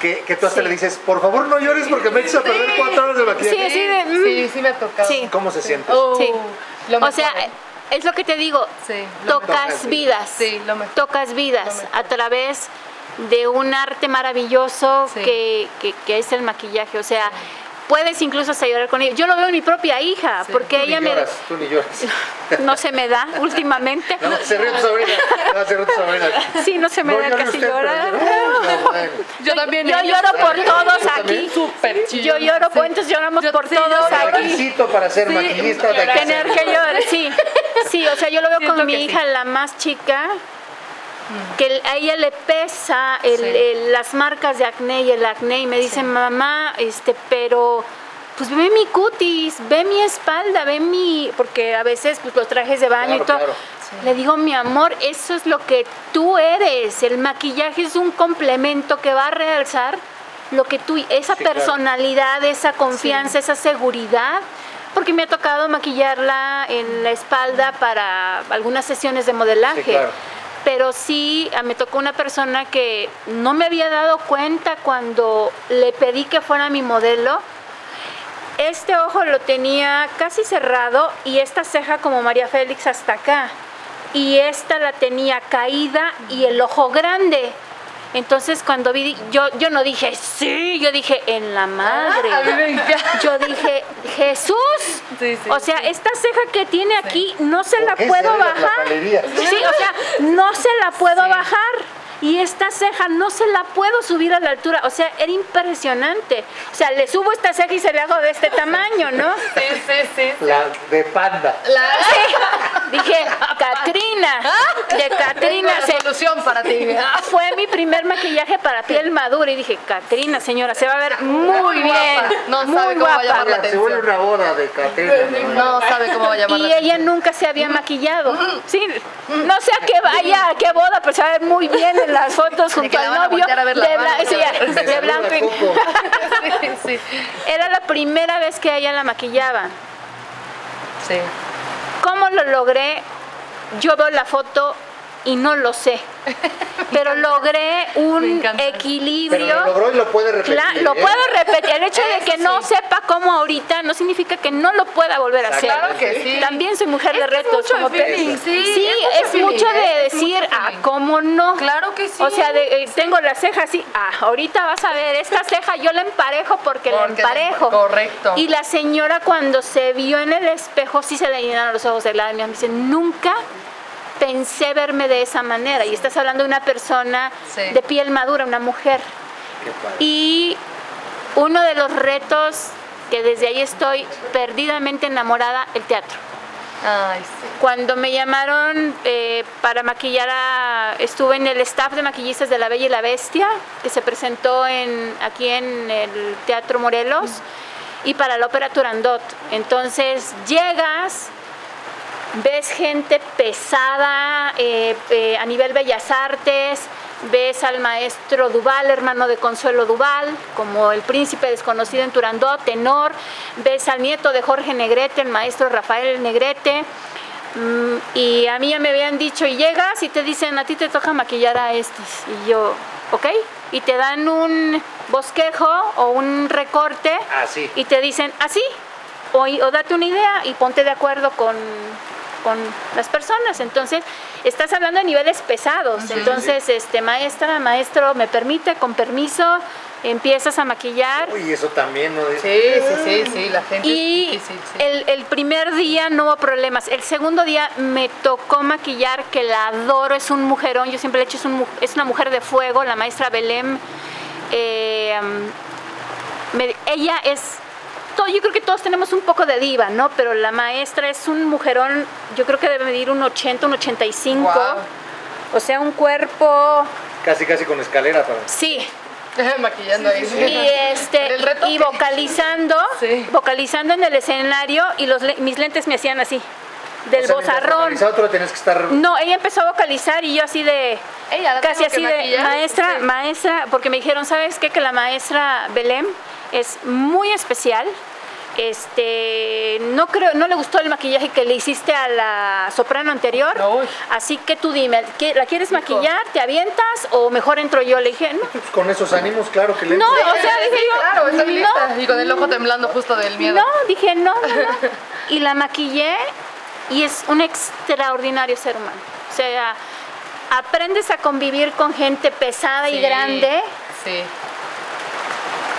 que, que tú hasta Sí. le dices, por favor no llores porque me echas a perder cuatro horas de maquillaje. Sí, de, mm. sí, sí me ha tocado. Sí. ¿Cómo se siente? Oh, Sí. lo O sea, es lo que te digo. Sí, Tocas mejor. vidas. Sí, lo mejor. Tocas vidas mejor. a través de un arte maravilloso Sí. que, que- que es el maquillaje. O sea, puedes incluso hasta llorar con ella. Yo lo veo en mi propia hija, Sí. porque Tú ni ella me... lloras, tú ni lloras. No se me da últimamente. No, se ríe tu sobrina. No, se ríe tu sobrina. Sí, no se me No da casi usted, pero llorar. yo- No, bueno. Yo también. Yo lloro por todos aquí. Súper Yo chillona, lloro, pues entonces lloramos Yo por sí todos aquí. Para ser Sí, maquillista de que Tener que llorar, sí. Sí, o sea, yo lo veo Siento con mi hija, la más chica, que a ella le pesa el- Sí. el- las marcas de acné y el acné y me dice, mamá, este, pero pues ve mi cutis, ve mi espalda, ve mi, porque a veces pues los trajes de baño Claro, y todo. claro. Le digo, mi amor, eso es lo que tú eres. El maquillaje es un complemento que va a realzar lo que tú, esa Sí, claro. personalidad, esa confianza, esa seguridad. Porque me ha tocado maquillarla en la espalda para algunas sesiones de modelaje. Pero sí, ah, me tocó una persona que no me había dado cuenta cuando le pedí que fuera mi modelo. Este ojo lo tenía casi cerrado y esta ceja como María Félix hasta acá. y esta la tenía caída y el ojo grande. Entonces cuando vi, yo, yo no dije, sí, yo dije, en la madre. Ah, a mí me encanta. Yo dije, Jesús. Sí, sí, o sea, esta ceja que tiene aquí no se la ¿Por qué puedo la bajar. Sí, o sea, no se la puedo Sí. bajar. Y esta ceja no se la puedo subir a la altura. O sea, era impresionante. O sea, le subo esta ceja y se le hago de este tamaño, ¿no? Sí, sí, sí. La de panda. La, Dije, Katrina, de Katrina Tengo la se, solución para ti. fue mi primer maquillaje para piel madura y dije, Katrina, señora, se va a ver muy Muy bien, guapa. No muy sabe cómo va a guapa. llamar la atención. una boda de Catrina. No sabe cómo va a llamar Y la ella nunca se había maquillado. Sí, no sé a qué vaya, a qué boda, pero se va a ver muy bien en las fotos junto al novio. de, sí, de blanco y-. Sí. Era la primera vez que ella la maquillaban. Sí. ¿Cómo lo logré? Yo veo la foto y no lo sé. Pero logré un equilibrio. Pero lo logró y lo puede repetir. Cla- lo ¿eh? puedo repetir. El hecho de que no sepa cómo ahorita no significa que no lo pueda volver a hacer. Claro que sí. También soy mujer de Es retos. mucho como de feeling, sí, Sí, es mucho es feeling, mucho de ¿eh? Decir, mucho ah. ¿cómo no? Claro que sí. O sea, de- eh, tengo la ceja así, ah, ahorita vas a ver, esta ceja yo la emparejo porque, la Porque la empa- emparejo. correcto. Y la señora cuando se vio en el espejo sí se le llenaron los ojos de lágrimas. Me dice, nunca pensé verme de esa manera. Y estás hablando de una persona Sí. de piel madura, una mujer. Qué padre. Y uno de los retos que desde ahí estoy perdidamente enamorada, el teatro. Ay, sí. Cuando me llamaron eh, para maquillar, a- estuve en el staff de maquillistas de La Bella y la Bestia, que se presentó en, aquí en el Teatro Morelos, y para la Ópera Turandot. Entonces llegas, ves gente pesada eh, eh, a nivel Bellas Artes, ves al maestro Duval, hermano de Consuelo Duval, como el príncipe desconocido en Turandot, tenor, ves al nieto de Jorge Negrete, el maestro Rafael Negrete, mm, y a mí ya me habían dicho, y llegas y te dicen, a ti te toca maquillar a estos, y yo, ok, y te dan un bosquejo o un recorte, Así. y te dicen, así, o, o date una idea y ponte de acuerdo con, con las personas. Entonces, estás hablando de niveles pesados. Entonces, este maestra, maestro, me permite, con permiso, empiezas a maquillar. Uy, eso también, ¿no? Sí, sí, sí, sí, la gente Y es difícil, sí. el, el primer día no hubo problemas. El segundo día me tocó maquillar, que la adoro, es un mujerón. Yo siempre le he dicho, es, un mu- es una mujer de fuego, la maestra Belém. Eh, me- ella es. Todo- yo creo que todos tenemos un poco de diva, ¿no? Pero la maestra es un mujerón, yo creo que debe medir un 80, un 85. Guau. O sea, un cuerpo. Casi, casi con escalera para. Sí, Maquillando ahí. y este y vocalizando Sí. vocalizando en el escenario y los mis lentes me hacían así del O sea, bozarrón tenías que estar. no ella empezó a vocalizar y yo así de Ella la casi así de maquillar. maestra Sí. maestra porque me dijeron sabes qué que la maestra Belém es muy especial este no creo no le gustó el maquillaje que le hiciste a la soprano anterior Uy. así que tú dime ¿qué- la quieres maquillar te avientas o mejor entro yo le dije no Pues con esos ánimos, claro que le. no, o sea, dije yo, Claro, estoy no, lista. Y con el ojo temblando justo del miedo. no, dije no, no, no. Y la maquillé y es un extraordinario ser humano. O sea, aprendes a convivir con gente pesada y grande Sí.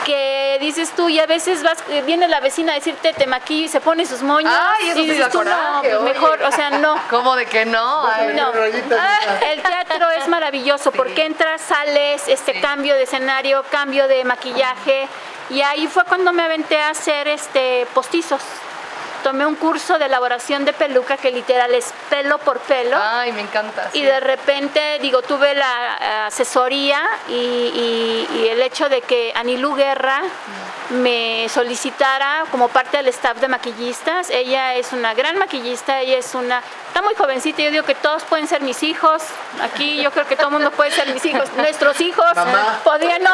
Que dices tú y a veces vas eh, viene la vecina a decirte te maquillo y se pone sus moños Ay, eso y dices tú no, coraje, oye. mejor, o sea, no. ¿Cómo de que no? Ay, No, rayitas, Ah, el teatro es maravilloso porque entras, sales, este Sí. cambio de escenario, cambio de maquillaje y ahí fue cuando me aventé a hacer este postizos. Tomé un curso de elaboración de peluca que literal es pelo por pelo. Ay, me encanta. Y de repente, digo, tuve la eh, asesoría y, y- y el hecho de que Anilú Guerra me solicitara como parte del staff de maquillistas. Ella es una gran maquillista, ella es una... Está muy jovencita, yo digo que todos pueden ser mis hijos. Aquí yo creo que todo el mundo puede ser mis hijos. Nuestros hijos Mamá. podrían, no,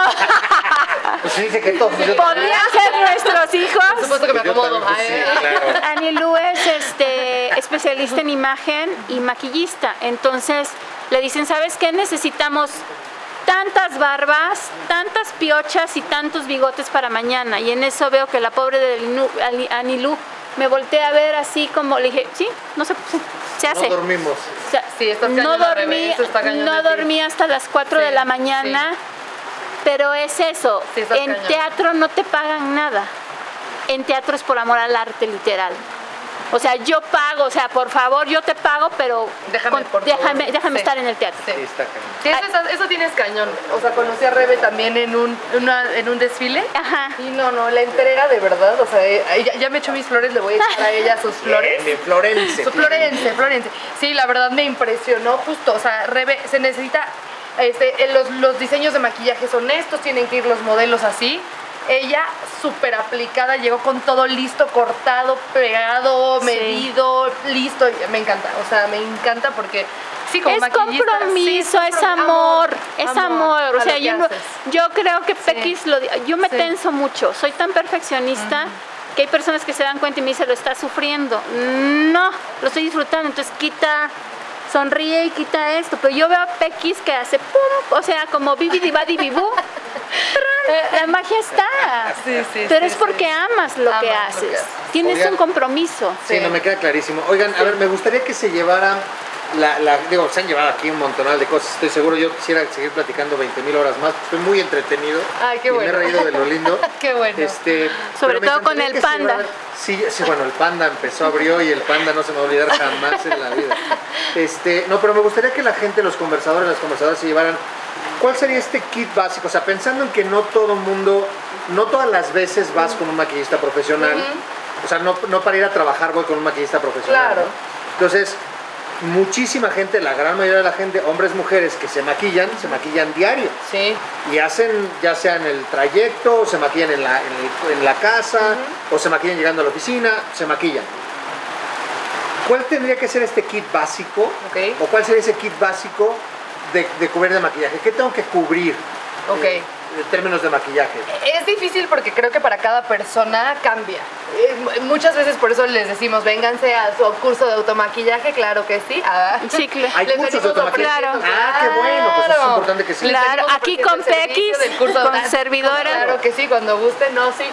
Pues se dice que todos. yo- podrían ser nuestros Por hijos. supuesto que me Yo acomodo. pues, Ay, sí, claro. Anilú es este, especialista en imagen y maquillista. Entonces le dicen, ¿sabes qué? Necesitamos tantas barbas, tantas piochas y tantos bigotes para mañana. Y en eso veo que la pobre de Anilú- me voltea a ver así como, le dije, sí, no sé, se hace. No dormimos. O sea, Sí, estás no dormí, está no dormí hasta las 4 de la mañana, pero es eso. En cañón. teatro no te pagan nada. En teatro es por amor al arte, literal. O sea, yo pago, o sea, por favor, yo te pago, pero Déjame, por favor. déjame, déjame Sí. estar en el teatro. Sí. Sí, está cañón. Eso, tienes cañón. O sea, conocí a Rebe también en un, una- en un desfile. Ajá. Y no, no, la entrega de verdad. O sea, eh, ya, ya me echó mis flores, le voy a echar a ella sus flores. Bien, Florencia. Su Florencia, Florencia. Sí, la verdad me impresionó justo. O sea, Rebe, se necesita. Este, eh, los, los diseños de maquillaje son estos, tienen que ir los modelos así. Ella, súper aplicada, llegó con todo listo, cortado, pegado, Sí. medido, listo. Me encanta, o sea, me encanta porque sí, como es compromiso, sí, es compro- amor, es amor. O sea, lo yo, no- yo creo que Pequis lo di- yo me Sí. tenso mucho, soy tan perfeccionista que hay personas que se dan cuenta y me dicen, lo estás sufriendo. No, lo estoy disfrutando, entonces quita, sonríe y quita esto. Pero yo veo a Pequis que hace pum, o sea, como bibi badi bibú. La magia está. Sí, sí, Pero sí, es porque sí. amas lo que Amas lo que haces. Tienes Oigan. un compromiso. Sí, Sí. no me queda clarísimo. Oigan, a ver, me gustaría que se llevaran la, la- digo, se han llevado aquí un montonal de cosas, estoy seguro, yo quisiera seguir platicando 20 mil horas más, estoy muy entretenido. Ay, qué y bueno. Me he reído de lo lindo. Qué bueno. Este, Sobre todo con el panda. Sí, sí, bueno, el panda empezó, abrió y el panda no se me va a olvidar jamás en la vida. Este, no, pero me gustaría que la gente, los conversadores, las conversadoras se llevaran, ¿cuál sería este kit básico? O sea, pensando en que no todo mundo, no todas las veces vas con un maquillista profesional, o sea, no, no para ir a trabajar voy con un maquillista profesional. Claro. ¿no? Entonces, muchísima gente, la gran mayoría de la gente, hombres, mujeres que se maquillan, se maquillan diario Sí. y hacen ya sea en el trayecto, o se maquillan en la, en el- en la casa, o se maquillan llegando a la oficina, se maquillan. ¿Cuál tendría que ser este kit básico? ¿O cuál sería ese kit básico de, de cubrir de maquillaje? ¿Qué tengo que cubrir? Ok. eh, en términos de maquillaje. Es difícil porque creo que para cada persona cambia. Eh, muchas veces por eso les decimos, vénganse a su curso de automaquillaje, claro que sí. Ah. Sí, claro. Hay Les cursos de venimos automaquillaje. ofreciendo, Ah, qué bueno, pues eso es claro. importante que sí. Claro, aquí con Pequis, con servidora. Claro que sí, cuando gusten, no, sí.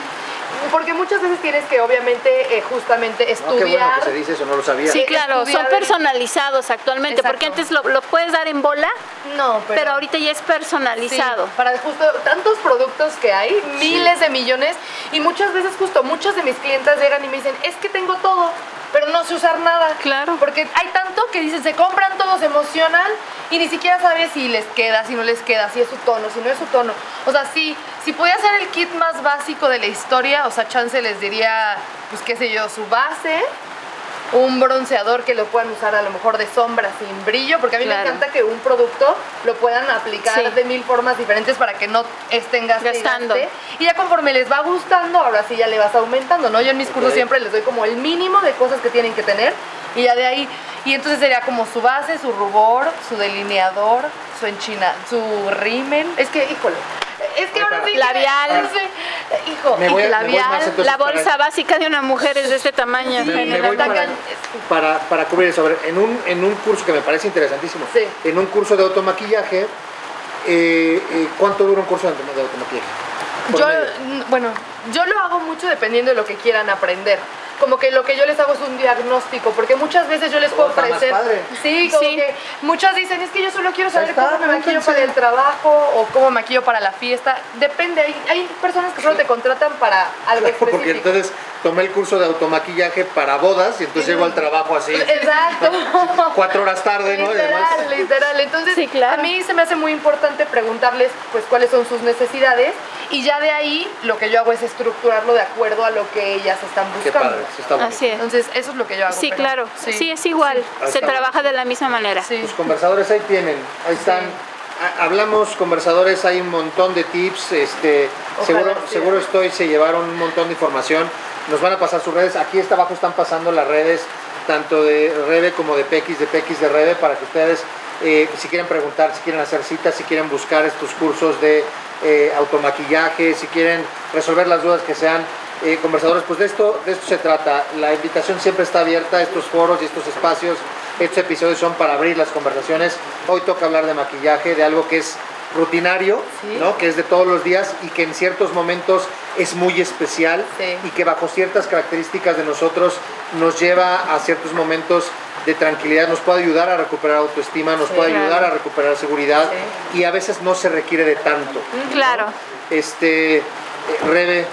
Porque muchas veces tienes que obviamente eh, justamente No, qué estudiar. bueno que se dice eso, no lo sabía. Sí, claro, son estudiar- personalizados actualmente, porque antes lo, lo puedes dar en bola, No, pero, pero, ahorita ya es personalizado. Sí, para justo tantos productos que hay, miles de millones, y muchas veces justo muchas de mis clientas llegan y me dicen, es que tengo todo, pero no sé usar nada. Claro. Porque hay tanto que dicen, se compran todo, se emocionan y ni siquiera sabes si les queda, si no les queda, si es su tono, si no es su tono. O sea, sí, si pudiera ser el kit más básico de la historia, o sea, chance les diría, pues qué sé yo, su base, un bronceador que lo puedan usar a lo mejor de sombra sin brillo, porque a mí Claro. me encanta que un producto lo puedan aplicar Sí. de mil formas diferentes para que no estén Gastando. Y ya conforme les va gustando, ahora sí ya le vas aumentando, ¿no? Yo en mis cursos siempre les doy como el mínimo de cosas que tienen que tener y ya de ahí. Y entonces sería como su base, su rubor, su delineador, su enchina, su rímel. Es que, híjole. Es que ahora sí. que- Labial. no sé, Hijo, Me voy a- me voy labial. más entonces La para- bolsa básica de una mujer es de este tamaño. Sí, me, me la voy para, para, para cubrir eso. A ver, en un, en un curso que me parece interesantísimo, Sí. en un curso de automaquillaje, eh, eh, ¿cuánto dura un curso de autom- de automaquillaje? Por Yo, medio. bueno, yo lo hago mucho dependiendo de lo que quieran aprender. Como que lo que yo les hago es un diagnóstico, porque muchas veces yo les puedo Oh, ofrecer. padre. Sí, como Sí. que muchas dicen, es que yo solo quiero saber está, cómo me maquillo para el trabajo o cómo me maquillo para la fiesta. Depende, hay, hay personas que solo te contratan para algo específico. Porque entonces tomé el curso de automaquillaje para bodas y entonces llego al trabajo así, Exacto. cuatro horas tarde, ¿no? Literal, además- literal. Entonces, Sí, claro. a mí se me hace muy importante preguntarles pues cuáles son sus necesidades y ya de ahí lo que yo hago es estructurarlo de acuerdo a lo que ellas están Qué buscando. padre, está. Así es. Entonces, eso es lo que yo hago. Sí, pero- claro. Sí, es igual. Ahí Se trabaja de la misma manera. Sí. Los conversadores ahí tienen, ahí están. Ha- Hablamos conversadores, hay un montón de tips, este, Ojalá seguro, sí. seguro estoy, se llevaron un montón de información. Nos van a pasar sus redes, aquí está abajo están pasando las redes, tanto de Rebe como de Pequis, de Pequis de Rebe, para que ustedes, eh, si quieren preguntar, si quieren hacer citas, si quieren buscar estos cursos de eh, automaquillaje, si quieren resolver las dudas que sean eh, conversadores, pues de esto, de esto se trata. La invitación siempre está abierta, estos foros y estos espacios, estos episodios son para abrir las conversaciones. Hoy toca hablar de maquillaje, de algo que es rutinario, Sí. ¿no? Que es de todos los días y que en ciertos momentos es muy especial Sí. y que bajo ciertas características de nosotros nos lleva a ciertos momentos de tranquilidad, nos puede ayudar a recuperar autoestima, nos Sí, puede claro. ayudar a recuperar seguridad y a veces no se requiere de tanto. Claro. Este, eh, Rebe,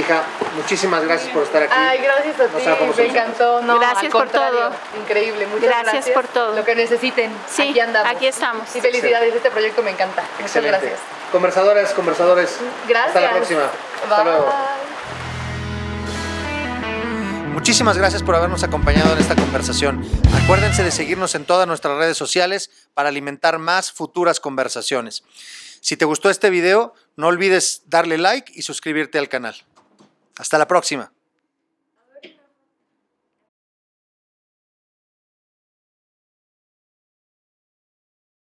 hija, muchísimas gracias por estar aquí. Ay, gracias a ti, me encantó. No, Gracias por todo. Increíble, muchas Gracias gracias. por todo. Lo que necesiten, Sí, aquí andamos. aquí estamos. Y felicidades, este proyecto me encanta. Excelente. Muchas gracias. Conversadores, conversadores. Gracias. Hasta la próxima. Hasta Bye. luego. Muchísimas gracias por habernos acompañado en esta conversación. Acuérdense de seguirnos en todas nuestras redes sociales para alimentar más futuras conversaciones. Si te gustó este video, no olvides darle like y suscribirte al canal. Hasta la próxima.